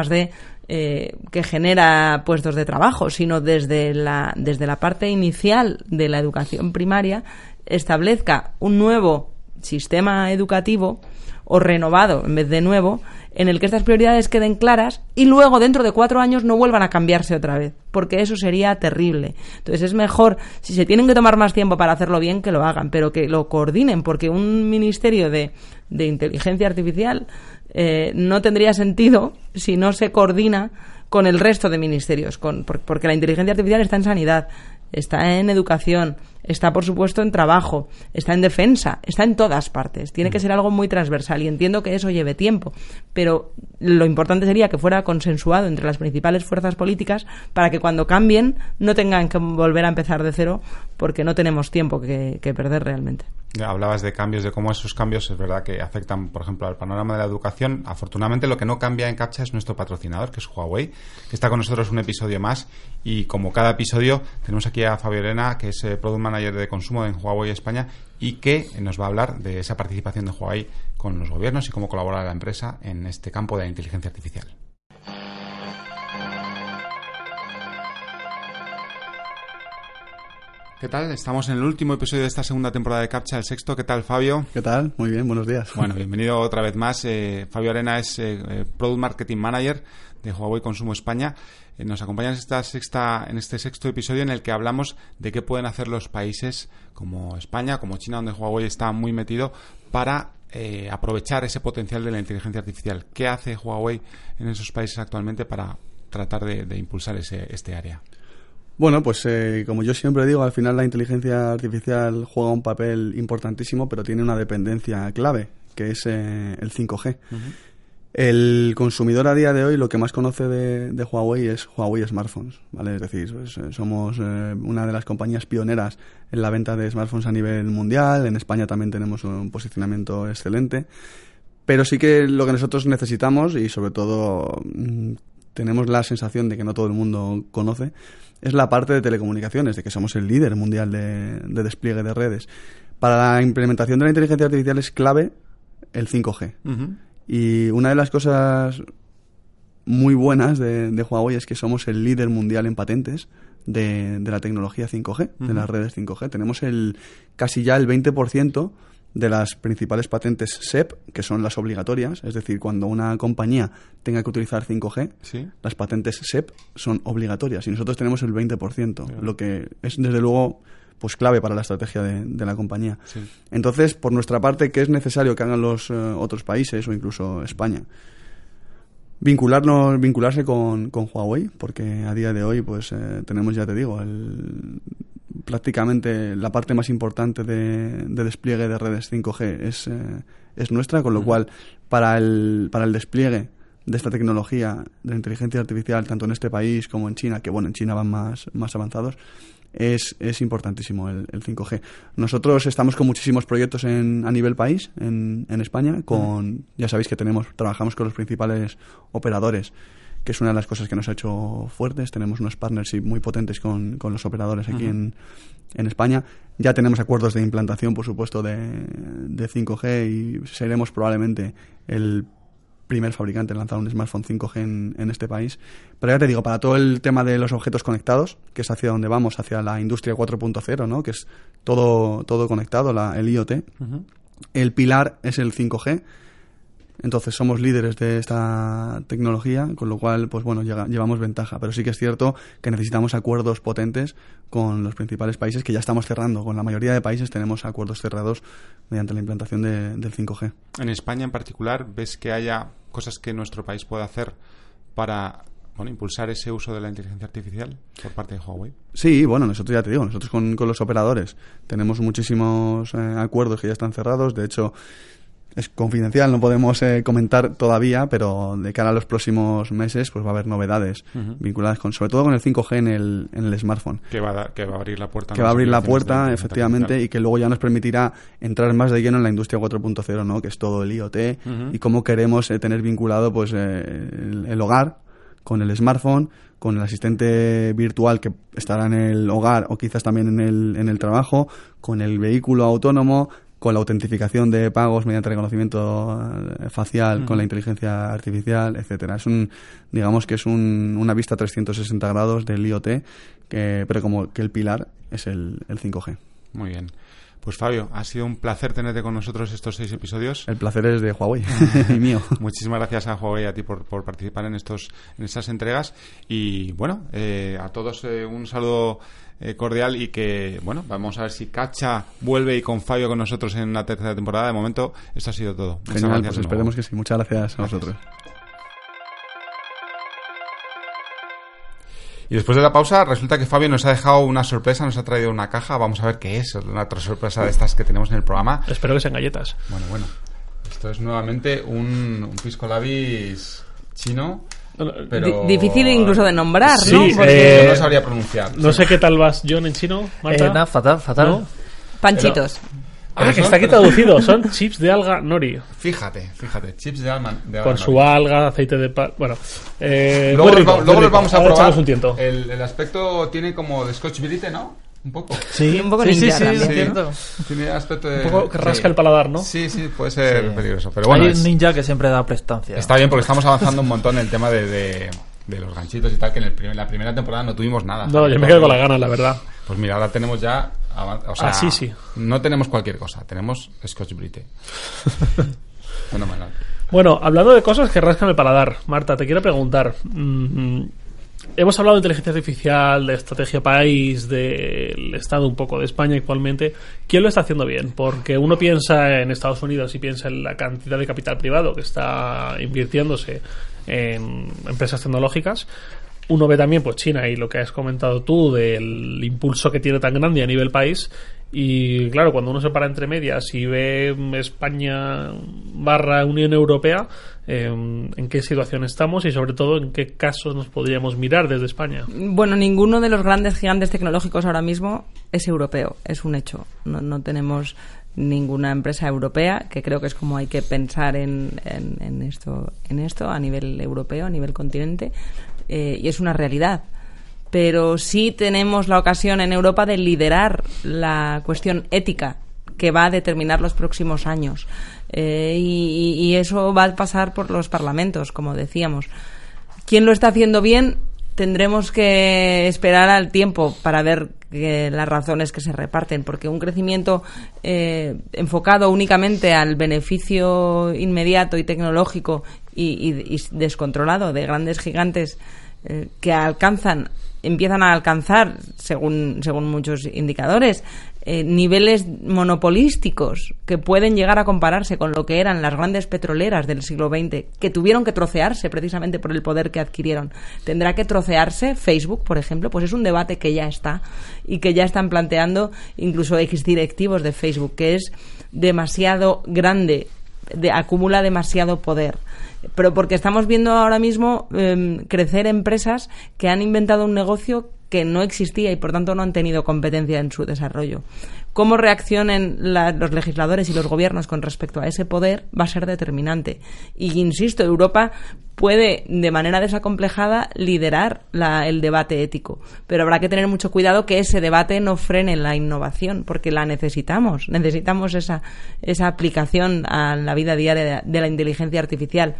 eh, que genera puestos de trabajo, sino desde la, desde la parte inicial de la educación primaria, establezca un nuevo sistema educativo o renovado en vez de nuevo, en el que estas prioridades queden claras y luego dentro de cuatro años no vuelvan a cambiarse otra vez, porque eso sería terrible. Entonces es mejor, si se tienen que tomar más tiempo para hacerlo bien, que lo hagan, pero que lo coordinen, porque un ministerio de, de inteligencia artificial eh, no tendría sentido si no se coordina con el resto de ministerios, con, porque la inteligencia artificial está en sanidad, está en educación, está por supuesto en trabajo, está en defensa, está en todas partes. Tiene que mm. ser algo muy transversal y entiendo que eso lleve tiempo, pero lo importante sería que fuera consensuado entre las principales fuerzas políticas para que cuando cambien no tengan que volver a empezar de cero porque no tenemos tiempo que, perder realmente. Hablabas de cambios, de cómo esos cambios es verdad que afectan, por ejemplo, al panorama de la educación. Afortunadamente, lo que no cambia en CAPTCHA es nuestro patrocinador, que es Huawei, que está con nosotros un episodio más. Y como cada episodio, tenemos aquí a Fabio Elena, que es eh, Product Manager de consumo en Huawei España, y que nos va a hablar de esa participación de Huawei con los gobiernos y cómo colabora la empresa en este campo de la inteligencia artificial. ¿Qué tal? Estamos en el último episodio de esta segunda temporada de Captcha, el sexto. ¿Qué tal, Fabio? ¿Qué tal? Muy bien, buenos días. Bueno, bienvenido otra vez más. Eh, Fabio Arena es eh, eh, Product Marketing Manager de Huawei Consumo España. nos acompaña en, esta sexta, en este sexto episodio en el que hablamos de qué pueden hacer los países como España, como China, donde Huawei está muy metido, para aprovechar ese potencial de la inteligencia artificial. ¿Qué hace Huawei en esos países actualmente para tratar de, impulsar ese, este área? Bueno, pues eh, como yo siempre digo, al final la inteligencia artificial juega un papel importantísimo, pero tiene una dependencia clave, que es eh, el 5G. El consumidor a día de hoy lo que más conoce de, de Huawei es Huawei Smartphones, ¿vale? Es decir, pues, eh, somos eh, una de las compañías pioneras en la venta de smartphones a nivel mundial. En España también tenemos un posicionamiento excelente. Pero sí que lo que nosotros necesitamos y sobre todo mm, tenemos la sensación de que no todo el mundo conoce es la parte de telecomunicaciones, de que somos el líder mundial de, de despliegue de redes. Para la implementación de la inteligencia artificial es clave el 5G. Y una de las cosas muy buenas de, de Huawei es que somos el líder mundial en patentes de, de la tecnología 5G, de las redes 5G. Tenemos el casi ya el 20% de las principales patentes SEP, que son las obligatorias, es decir, cuando una compañía tenga que utilizar 5G, Sí. las patentes SEP son obligatorias y nosotros tenemos el 20%, lo que es desde luego pues clave para la estrategia de, de la compañía. Sí. Entonces, por nuestra parte, ¿qué es necesario que hagan los eh, otros países o incluso España? Vincularnos, vincularse con, con Huawei, porque a día de hoy, pues eh, tenemos, ya te digo, el, prácticamente la parte más importante de, de despliegue de redes 5G es, eh, es nuestra, con lo cual, para el, para el despliegue de esta tecnología de inteligencia artificial, tanto en este país como en China, que bueno, en China van más, más avanzados, es, es importantísimo el, el 5G. Nosotros estamos con muchísimos proyectos en, a nivel país, en, en España, con, ya sabéis que tenemos, trabajamos con los principales operadores, que es una de las cosas que nos ha hecho fuertes. Tenemos unos partnerships muy potentes con, con los operadores aquí en, en España. Ya tenemos acuerdos de implantación, por supuesto, de, de 5G y seremos probablemente el primer fabricante en lanzar un smartphone 5G en, en, este país. Pero ya te digo, para todo el tema de los objetos conectados, que es hacia donde vamos, hacia la industria 4.0, ¿no? que es todo, todo conectado, la, el IoT, el pilar es el 5G. Entonces somos líderes de esta tecnología, con lo cual, pues bueno, llega, llevamos ventaja. Pero sí que es cierto que necesitamos acuerdos potentes con los principales países que ya estamos cerrando. Con la mayoría de países tenemos acuerdos cerrados mediante la implantación de, del 5G. En España en particular, ¿ves que haya cosas que nuestro país pueda hacer para bueno, impulsar ese uso de la inteligencia artificial por parte de Huawei? Sí, bueno, nosotros ya te digo, nosotros con, con los operadores tenemos muchísimos eh, acuerdos que ya están cerrados. De hecho, es confidencial, no podemos eh, comentar todavía, pero de cara a los próximos meses pues va a haber novedades uh -huh. vinculadas con, sobre todo con el 5G en el, en el smartphone. Que va, a, que va a abrir la puerta. Que va a abrir la puerta, efectivamente, y que luego ya nos permitirá entrar más de lleno en la industria 4.0, ¿no? Que es todo el IoT uh -huh. y cómo queremos eh, tener vinculado pues eh, el, el hogar con el smartphone, con el asistente virtual que estará en el hogar o quizás también en el, en el trabajo, con el vehículo autónomo, con la autentificación de pagos mediante reconocimiento facial, mm. con la inteligencia artificial, etcétera. Es un, digamos que es un, una vista 360 grados del IoT, que, pero como que el pilar es el, el 5G. Muy bien. Pues Fabio, ha sido un placer tenerte con nosotros estos seis episodios. El placer es de Huawei y mío. Muchísimas gracias a Huawei y a ti por, por, participar en estos en estas entregas. Y bueno, eh, a todos eh, un saludo eh, cordial y que, bueno, vamos a ver si Cacha vuelve y con Fabio con nosotros en la tercera temporada. De momento, esto ha sido todo. Muchas Genial, gracias. Pues esperemos que sí. Muchas gracias, gracias. a vosotros. Y después de la pausa, resulta que Fabio nos ha dejado una sorpresa, nos ha traído una caja. Vamos a ver qué es, una otra sorpresa de estas que tenemos en el programa. Espero que sean galletas. Bueno, bueno. Esto es nuevamente un, un pisco labis chino. Pero... Difícil incluso de nombrar, sí, ¿no? Porque... Eh, no sabría pronunciar. No sé qué tal vas, John, en chino, Marta. Eh, no, fatal, fatal. ¿No? Panchitos. Pero... Ah, que está aquí traducido. Son chips de alga nori. Fíjate, fíjate. Chips de alga, de alga Con su alga, aceite de palma. Bueno. Eh, luego rico, los, luego los vamos a Ahora probar. Un tiento. El, el, aspecto tiene como de Scotch Brite, ¿no? Un poco. Sí, un poco sí, ninja sí, sí, también. cierto. Tiene aspecto de... Un poco que rasca sí. el paladar, ¿no? Sí, sí, puede ser sí. peligroso. Pero bueno, Hay un es... ninja que siempre da prestancia. Está bien porque estamos avanzando un montón en el tema de, de, de los ganchitos y tal, que en, el primer, la primera temporada no tuvimos nada. No, yo me quedo con la gana, la verdad. Pues mira, ahora tenemos ya... O sea, ah, sí, sí. No tenemos cualquier cosa, tenemos Scotch Brite. Fenomenal. Bueno, hablando de cosas que rascan el paladar, Marta, te quiero preguntar. Mmm, hemos hablado de inteligencia artificial, de estrategia país, del Estado un poco de España actualmente. ¿Quién lo está haciendo bien? Porque uno piensa en Estados Unidos y piensa en la cantidad de capital privado que está invirtiéndose en empresas tecnológicas. uno ve también pues China y lo que has comentado tú del impulso que tiene tan grande a nivel país y claro, cuando uno se para entre medias y ve España barra Unión Europea, eh, en qué situación estamos y sobre todo en qué casos nos podríamos mirar desde España. Bueno, ninguno de los grandes gigantes tecnológicos ahora mismo es europeo, es un hecho. No, no tenemos ninguna empresa europea, que creo que es como hay que pensar en, en, esto, en esto a nivel europeo, a nivel continente, eh, y es una realidad pero sí tenemos la ocasión en Europa de liderar la cuestión ética que va a determinar los próximos años. Eh, y, eso va a pasar por los parlamentos, como decíamos. ¿Quién lo está haciendo bien? Tendremos que esperar al tiempo para ver las razones que se reparten, porque un crecimiento eh, enfocado únicamente al beneficio inmediato y tecnológico y, descontrolado de grandes gigantes eh, que alcanzan empiezan a alcanzar, según, según muchos indicadores, eh, niveles monopolísticos que pueden llegar a compararse con lo que eran las grandes petroleras del siglo XX, que tuvieron que trocearse precisamente por el poder que adquirieron. ¿Tendrá que trocearse Facebook, por ejemplo? Pues es un debate que ya está y que ya están planteando incluso exdirectivos de Facebook, que es demasiado grande, de, acumula demasiado poder pero porque estamos viendo ahora mismo em, crecer empresas que han inventado un negocio que no existía y por tanto no han tenido competencia en su desarrollo. Cómo reaccionen los legisladores y los gobiernos con respecto a ese poder va a ser determinante. Y insisto, Europa puede de manera desacomplejada liderar el debate ético, pero habrá que tener mucho cuidado que ese debate no frene la innovación, porque la necesitamos, necesitamos esa, esa aplicación a la vida diaria de la inteligencia artificial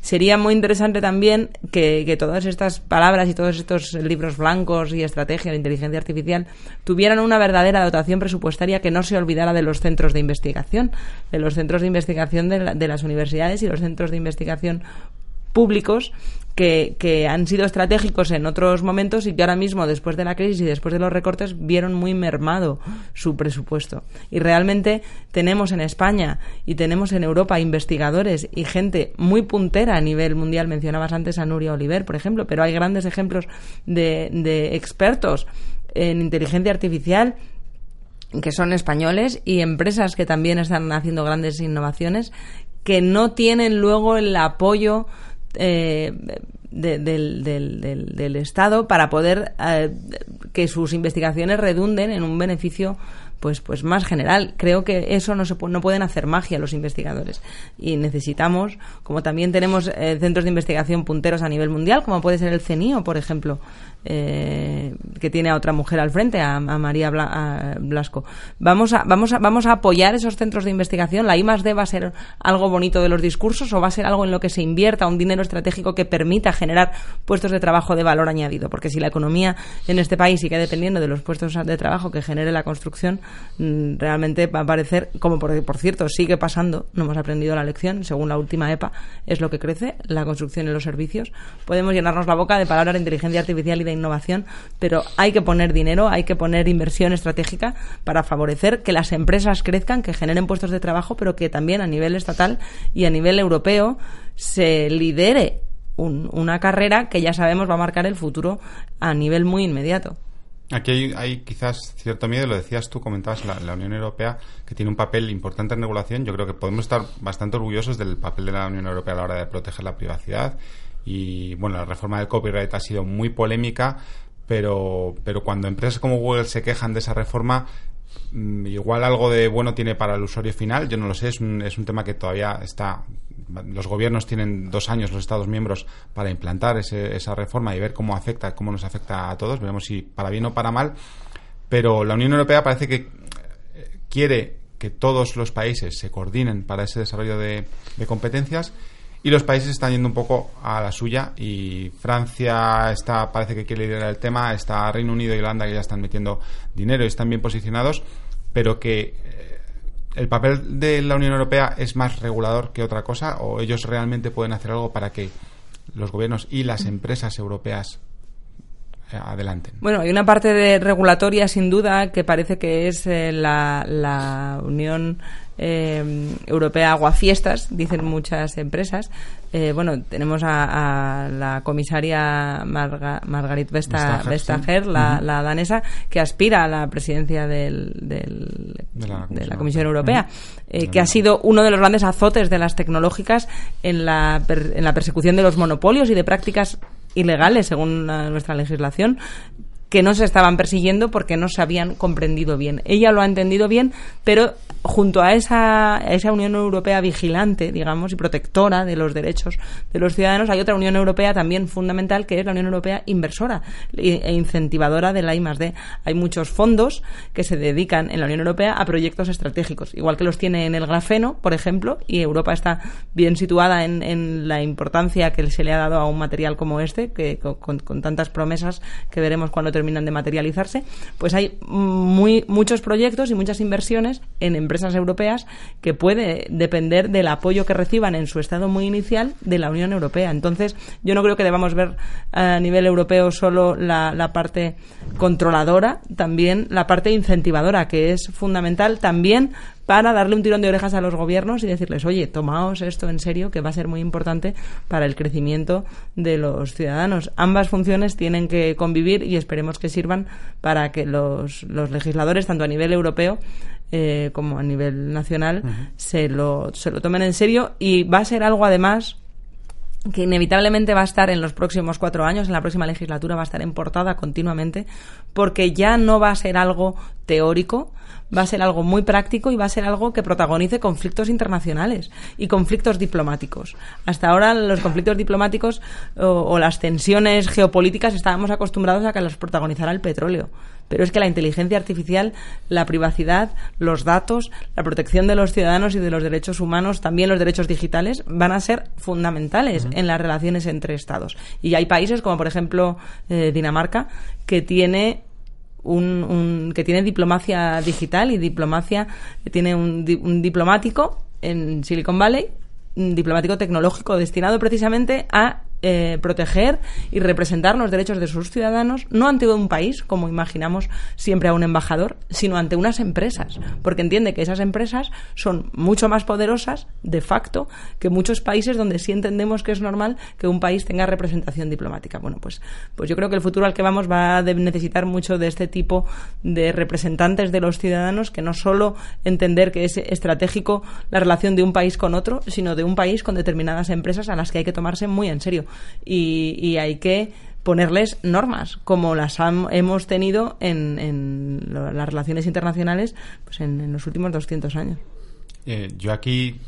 sería muy interesante también que, todas estas palabras y todos estos libros blancos y estrategia de inteligencia artificial tuvieran una verdadera dotación presupuestaria que no se olvidara de los centros de investigación, de los centros de investigación de las universidades y los centros de investigación públicos que, han sido estratégicos en otros momentos y que ahora mismo, después de la crisis y después de los recortes, vieron muy mermado su presupuesto. Y realmente tenemos en España y tenemos en Europa investigadores y gente muy puntera a nivel mundial. Mencionabas antes a Nuria Oliver, por ejemplo, pero hay grandes ejemplos de, de expertos en inteligencia artificial que son españoles y empresas que también están haciendo grandes innovaciones que no tienen luego el apoyo eh, del, del, del, Estado para poder eh, que sus investigaciones redunden en un beneficio pues, pues más general. Creo que eso no, se no pueden hacer magia los investigadores. Y necesitamos, como también tenemos eh, centros de investigación punteros a nivel mundial, como puede ser el CENIO, por ejemplo, eh, que tiene a otra mujer al frente, a, María Blasco. Vamos a, vamos, a, vamos a apoyar esos centros de investigación. La I D va a ser algo bonito de los discursos o va a ser algo en lo que se invierta un dinero estratégico que permita generar puestos de trabajo de valor añadido. Porque si la economía en este país sigue dependiendo de los puestos de trabajo que genere la construcción, realmente va a parecer, como por, por cierto sigue pasando, no hemos aprendido la lección, según la última EPA, es lo que crece, la construcción y los servicios. Podemos llenarnos la boca de palabras de inteligencia artificial y de innovación, pero hay que poner dinero, hay que poner inversión estratégica para favorecer que las empresas crezcan, que generen puestos de trabajo, pero que también a nivel estatal y a nivel europeo se lidere una carrera que ya sabemos va a marcar el futuro a nivel muy inmediato. Aquí hay, quizás cierto miedo, lo decías tú, comentabas la, la, Unión Europea, que tiene un papel importante en regulación. Yo creo que podemos estar bastante orgullosos del papel de la Unión Europea a la hora de proteger la privacidad y bueno, la reforma del copyright ha sido muy polémica, pero, pero cuando empresas como Google se quejan de esa reforma, mm, igual algo de bueno tiene para el usuario final, yo no lo sé, es un, es un tema que todavía está. Los gobiernos tienen dos años, los Estados miembros, para implantar esa reforma y ver cómo afecta, cómo nos afecta a todos. Veremos si para bien o para mal. Pero la Unión Europea parece que eh, quiere que todos los países se coordinen para ese desarrollo de, de competencias y los países están yendo un poco a la suya y Francia está parece que quiere liderar el tema, está Reino Unido y Holanda que ya están metiendo dinero y están bien posicionados, pero que el papel de la Unión Europea es más regulador que otra cosa o ellos realmente pueden hacer algo para que los gobiernos y las empresas europeas eh, adelanten. Bueno, hay una parte de regulatoria, sin duda, que parece que es eh, la, la Unión eh, Europea Aguafiestas, dicen muchas empresas. Eh, bueno, tenemos a, a la comisaria Marga, Margarit Vesta- Vestager, Vestager, sí. la, danesa, que aspira a la presidencia del, del- De la de la Comisión Europea. Eh, que ha sido uno de los grandes azotes de las tecnológicas en la, per- en la persecución de los monopolios y de prácticas ilegales, según nuestra legislación que no se estaban persiguiendo porque no se habían comprendido bien. Ella lo ha entendido bien, pero junto a esa, a esa Unión Europea vigilante, digamos, y protectora de los derechos de los ciudadanos, hay otra Unión Europea también fundamental, que es la Unión Europea inversora e incentivadora de la I D. Hay muchos fondos que se dedican en la Unión Europea a proyectos estratégicos, igual que los tiene en el grafeno, por ejemplo, y Europa está bien situada en, en la importancia que se le ha dado a un material como este, que con- con tantas promesas que veremos cuando terminan de materializarse, pues hay muy, muchos proyectos y muchas inversiones en empresas europeas que puede depender del apoyo que reciban en su estado muy inicial de la Unión Europea. Entonces, yo no creo que debamos ver a nivel europeo solo la, la parte controladora, también la parte incentivadora, que es fundamental también para darle un tirón de orejas a los gobiernos y decirles, oye, tomaos esto en serio, que va a ser muy importante para el crecimiento de los ciudadanos. Ambas funciones tienen que convivir y esperemos que sirvan para que los, los legisladores, tanto a nivel europeo eh, como a nivel nacional, se, lo, se lo tomen en serio y va a ser algo además que inevitablemente va a estar en los próximos cuatro años, en la próxima legislatura va a estar en portada continuamente, porque ya no va a ser algo teórico, va a ser algo muy práctico y va a ser algo que protagonice conflictos internacionales y conflictos diplomáticos. Hasta ahora los conflictos diplomáticos o, las tensiones geopolíticas estábamos acostumbrados a que los protagonizara el petróleo. Pero es que la inteligencia artificial, la privacidad, los datos, la protección de los ciudadanos y de los derechos humanos, también los derechos digitales, van a ser fundamentales en las relaciones entre Estados. Y hay países como, por ejemplo, eh, Dinamarca, que tiene un, un- que tiene diplomacia digital y diplomacia tiene un, un diplomático en Silicon Valley un diplomático tecnológico destinado precisamente a eh, proteger y representar los derechos de sus ciudadanos, no ante un país, como imaginamos siempre a un embajador, sino ante unas empresas, porque entiende que esas empresas son mucho más poderosas, de facto, que muchos países donde sí entendemos que es normal que un país tenga representación diplomática. Bueno, pues, pues yo creo que el futuro al que vamos va a necesitar mucho de este tipo de representantes de los ciudadanos, que no solo entender que es estratégico la relación de un país con otro, sino de un país con determinadas empresas a las que hay que tomarse muy en serio. Y, hay que ponerles normas, como las hemos tenido en, en las relaciones internacionales pues en, en los últimos 200 años. Eh, yo aquí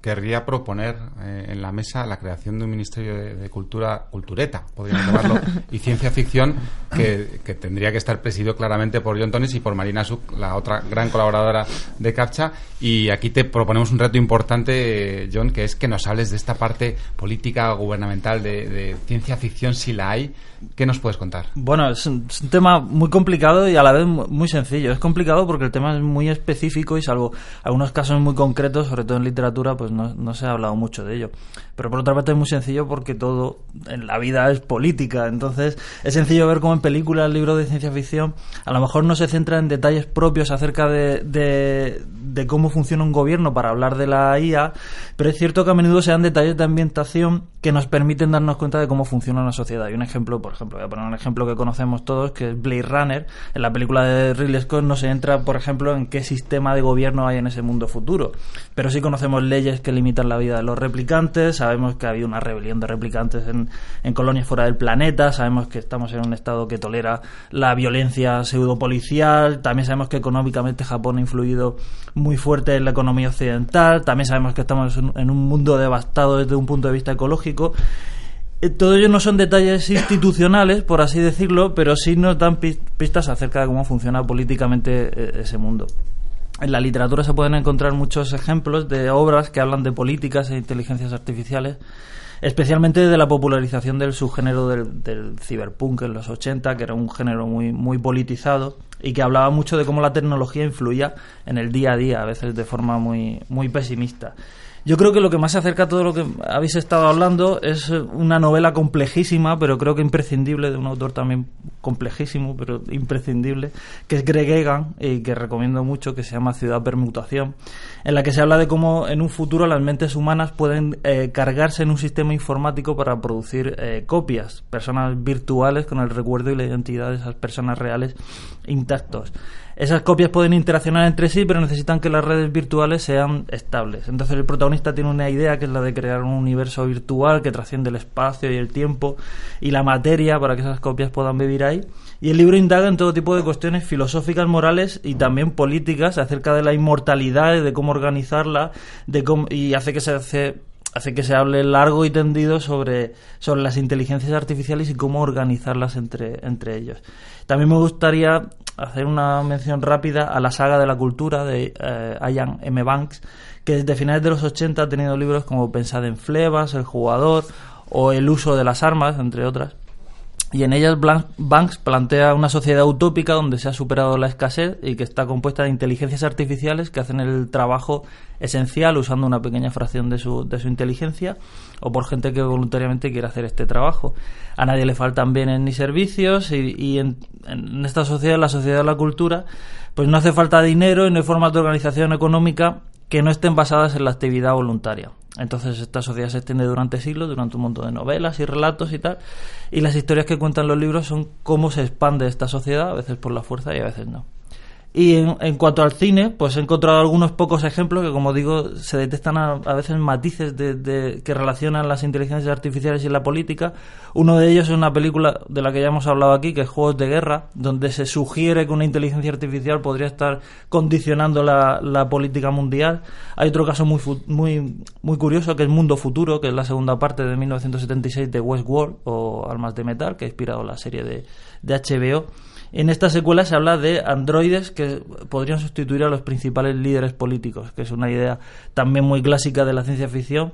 querría proponer eh, en la mesa la creación de un Ministerio de, Cultura, cultureta, podríamos llamarlo, y ciencia ficción, que, tendría que estar presidido claramente por John Tonis y por Marina Suk, la otra gran colaboradora de CAPTCHA. Y aquí te proponemos un reto importante, John, que es que nos hables de esta parte política gubernamental de, de ciencia ficción, si la hay. ¿Qué nos puedes contar? Bueno, es un, es un tema muy complicado y a la vez mu- muy sencillo. Es complicado porque el tema es muy específico y salvo algunos casos muy concretos, sobre todo en literatura, pues no, no se ha hablado mucho de ello. Pero por otra parte es muy sencillo porque todo en la vida es política. Entonces es sencillo ver cómo en películas, libros de ciencia ficción, a lo mejor no se centra en detalles propios acerca de, de, de cómo funciona un gobierno para hablar de la IA, pero es cierto que a menudo se dan detalles de ambientación que nos permiten darnos cuenta de cómo funciona una sociedad. Y un ejemplo, por ejemplo, voy a poner un ejemplo que conocemos todos, que es Blade Runner. En la película de Ridley Scott no se entra, por ejemplo, en qué sistema de gobierno hay en ese mundo futuro. Pero sí conocemos leyes que limitan la vida de los replicantes, sabemos que ha habido una rebelión de replicantes en, en colonias fuera del planeta, sabemos que estamos en un estado que tolera la violencia pseudopolicial, también sabemos que económicamente Japón ha influido muy fuerte en la economía occidental, también sabemos que estamos en un mundo devastado desde un punto de vista ecológico. Eh, Todo ello no son detalles institucionales, por así decirlo, pero sí nos dan pis- pistas acerca de cómo funciona políticamente eh, ese mundo. En la literatura se pueden encontrar muchos ejemplos de obras que hablan de políticas e inteligencias artificiales, especialmente de la popularización del subgénero del, del ciberpunk en los 80, que era un género muy, muy politizado y que hablaba mucho de cómo la tecnología influía en el día a día, a veces de forma muy, muy pesimista. Yo creo que lo que más se acerca a todo lo que habéis estado hablando es eh, una novela complejísima, pero creo que imprescindible, de un autor también complejísimo, pero imprescindible, que es Greg Egan, y que recomiendo mucho, que se llama Ciudad Permutación, en la que se habla de cómo en un futuro las mentes humanas pueden eh, cargarse en un sistema informático para producir eh, copias, personas virtuales con el recuerdo y la identidad de esas personas reales intactos. Esas copias pueden interaccionar entre sí, pero necesitan que las redes virtuales sean estables. Entonces el protagonista tiene una idea que es la de crear un universo virtual que trasciende el espacio y el tiempo y la materia para que esas copias puedan vivir ahí. Y el libro indaga en todo tipo de cuestiones filosóficas, morales y también políticas acerca de la inmortalidad de cómo organizarla de cómo, y hace que se hace hace que se hable largo y tendido sobre, sobre las inteligencias artificiales y cómo organizarlas entre, entre ellos. También me gustaría hacer una mención rápida a la saga de la cultura de eh, Ian M. Banks, que desde finales de los 80 ha tenido libros como Pensad en Flebas, El jugador o El uso de las armas, entre otras. Y en ellas Banks plantea una sociedad utópica donde se ha superado la escasez y que está compuesta de inteligencias artificiales que hacen el trabajo esencial usando una pequeña fracción de su, de su inteligencia o por gente que voluntariamente quiere hacer este trabajo. A nadie le faltan bienes ni servicios y, en, en, esta sociedad, la sociedad de la cultura, pues no hace falta dinero y no hay formas de organización económica que no estén basadas en la actividad voluntaria. Entonces esta sociedad se extiende durante siglos, durante un montón de novelas y relatos y tal, y las historias que cuentan los libros son cómo se expande esta sociedad, a veces por la fuerza y a veces no. Y en, cuanto al cine, pues he encontrado algunos pocos ejemplos que, como digo, se detectan a, veces matices de, que relacionan las inteligencias artificiales y la política. Uno de ellos es una película de la que ya hemos hablado aquí, que es Juegos de Guerra, donde se sugiere que una inteligencia artificial podría estar condicionando la, política mundial. Hay otro caso muy, muy, muy curioso, que es Mundo Futuro, que es la segunda parte de 1976 de Westworld, o Armas de Metal, que ha inspirado la serie de, de HBO en esta secuela se habla de androides que podrían sustituir a los principales líderes políticos, que es una idea también muy clásica de la ciencia ficción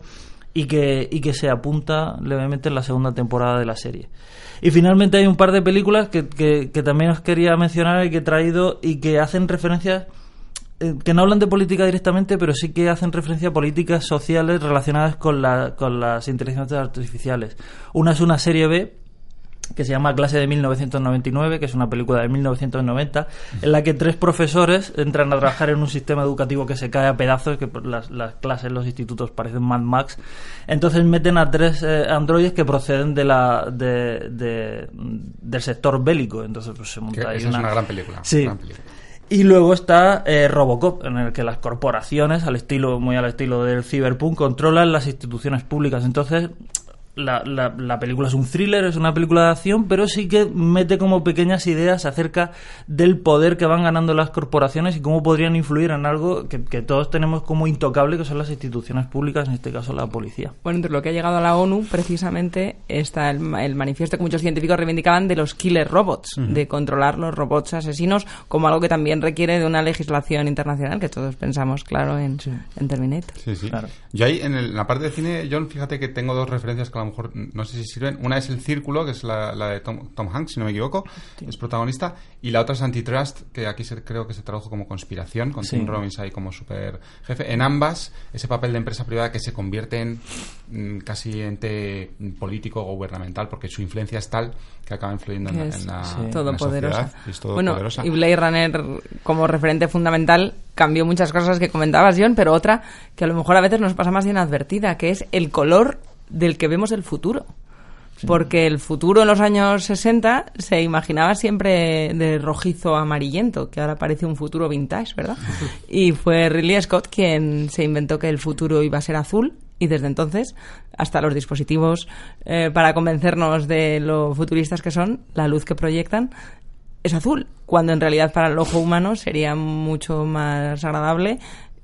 y que, y que se apunta levemente en la segunda temporada de la serie. Y finalmente hay un par de películas que, también os quería mencionar y que he traído y que hacen referencias eh, que no hablan de política directamente, pero sí que hacen referencia a políticas sociales relacionadas con, la, con las inteligencias artificiales. Una es una serie B que se llama Clase de 1999, que es una película de 1990, en la que tres profesores entran a trabajar en un sistema educativo que se cae a pedazos, que las, las clases los institutos parecen Mad Max. Entonces meten a tres eh, androides que proceden de la de, del sector bélico. Entonces pues, se monta ahí una... es una gran película. Sí. Y luego está eh, Robocop, en el que las corporaciones, al estilo, muy al estilo del Cyberpunk, controlan las instituciones públicas. Entonces, la, la, película es un thriller, es una película de acción, pero sí que mete como pequeñas ideas acerca del poder que van ganando las corporaciones y cómo podrían influir en algo que, todos tenemos como intocable, que son las instituciones públicas, en este caso la policía. Bueno, entre lo que ha llegado a la ONU, precisamente, está el, manifiesto que muchos científicos reivindicaban de los killer robots, de controlar los robots asesinos como algo que también requiere de una legislación internacional, que todos pensamos, claro, en, en Terminator. Sí, sí. Claro. Yo ahí, en, la parte de cine, John, fíjate que tengo dos referencias que mejor no sé si sirven. Una es El Círculo, que es la, de Tom, Hanks, si no me equivoco, es protagonista, y la otra es Antitrust, que aquí se, creo que se tradujo como conspiración, con Tim Robbins ahí como super jefe. En ambas, ese papel de empresa privada que se convierte en mm, casi ente político o gubernamental, porque su influencia es tal que acaba influyendo en, la, todopoderosa. bueno, y Blade Runner como referente fundamental cambió muchas cosas que comentabas, John, pero otra que a lo mejor a veces nos pasa más inadvertida, que es el color del que vemos el futuro. Porque el futuro en los años 60 se imaginaba siempre de rojizo amarillento, que ahora parece un futuro vintage, ¿verdad? Y fue Ridley Scott quien se inventó que el futuro iba a ser azul y desde entonces, hasta los dispositivos eh, para convencernos de lo futuristas que son, la luz que proyectan es azul, cuando en realidad para el ojo humano sería mucho más agradable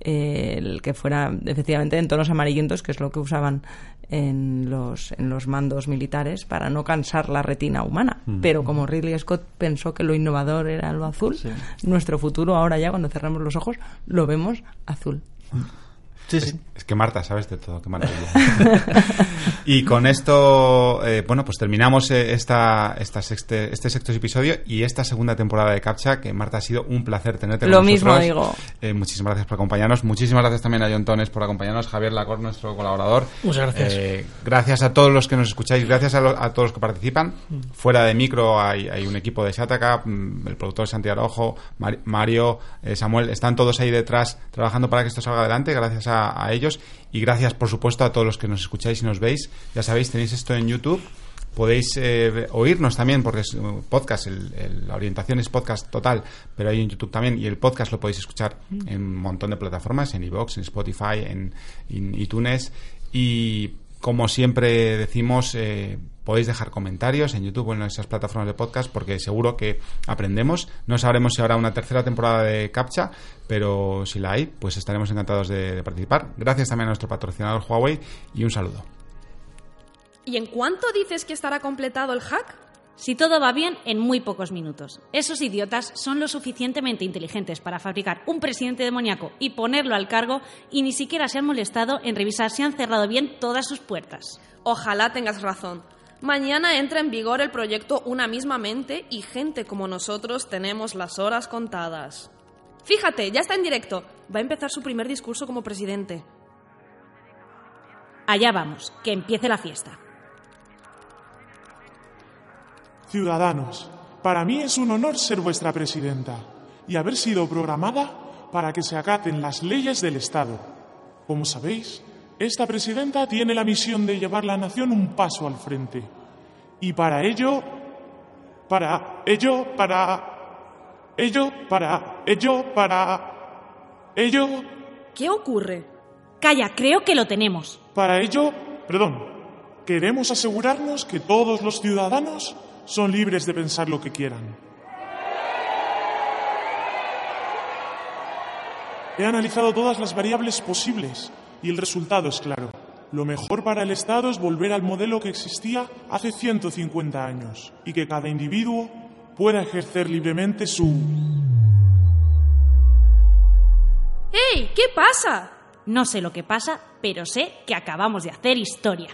eh, el que fuera efectivamente en tonos amarillentos, que es lo que usaban en los, en los mandos militares para no cansar la retina humana. Mm. Pero como Ridley Scott pensó que lo innovador era lo azul, nuestro futuro ahora ya cuando cerramos los ojos lo vemos azul. Sí, sí. Es que Marta, sabes de todo, qué maravilla. y con esto, eh, bueno, pues terminamos eh, esta, esta sexte- este sexto episodio y esta segunda temporada de Captcha, que Marta ha sido un placer tenerte Lo con mismo nosotros. digo. Eh, muchísimas gracias por acompañarnos. Muchísimas gracias también a John Tones por acompañarnos, Javier Lacor, nuestro colaborador. Muchas gracias. Eh, gracias a todos los que nos escucháis, gracias a, lo- a todos los que participan. Fuera de micro hay, hay un equipo de Shataka, mm, el productor Santiago Mar- Mario, eh, Samuel, están todos ahí detrás trabajando para que esto salga adelante, gracias a, a ellos. Y gracias, por supuesto, a todos los que nos escucháis y nos veis. Ya sabéis, tenéis esto en YouTube. Podéis eh, oírnos también, porque es uh, podcast, el- el- la orientación es podcast total, pero hay en YouTube también, y el podcast lo podéis escuchar en un montón de plataformas, en iVoox, en Spotify, en, en iTunes, y como siempre decimos, eh, podéis dejar comentarios en YouTube o en esas plataformas de podcast, porque seguro que aprendemos. No sabremos si habrá una tercera temporada de CAPTCHA, pero si la hay, pues estaremos encantados de, de participar. Gracias también a nuestro patrocinador Huawei, y un saludo. ¿Y en cuánto dices que estará completado el hack? Si todo va bien, en muy pocos minutos. Esos idiotas son lo suficientemente inteligentes para fabricar un presidente demoníaco y ponerlo al cargo y ni siquiera se han molestado en revisar si han cerrado bien todas sus puertas. Ojalá tengas razón. Mañana entra en vigor el proyecto Una misma mente y gente como nosotros tenemos las horas contadas. Fíjate, ya está en directo. Va a empezar su primer discurso como presidente. Allá vamos, que empiece la fiesta. Ciudadanos, para mí es un honor ser vuestra presidenta y haber sido programada para que se acaten las leyes del Estado. Como sabéis, esta presidenta tiene la misión de llevar la nación un paso al frente. Y para ello, para ello, para ello, para ello, para ello, ¿Qué ocurre? Calla, creo que lo tenemos. para ello, perdón, queremos asegurarnos que todos los ciudadanos son libres de pensar lo que quieran. He analizado todas las variables posibles y el resultado es claro. Lo mejor para el Estado es volver al modelo que existía hace 150 años y que cada individuo pueda ejercer libremente su... ¡Ey! ¿Qué pasa? No sé lo que pasa, pero sé que acabamos de hacer historia.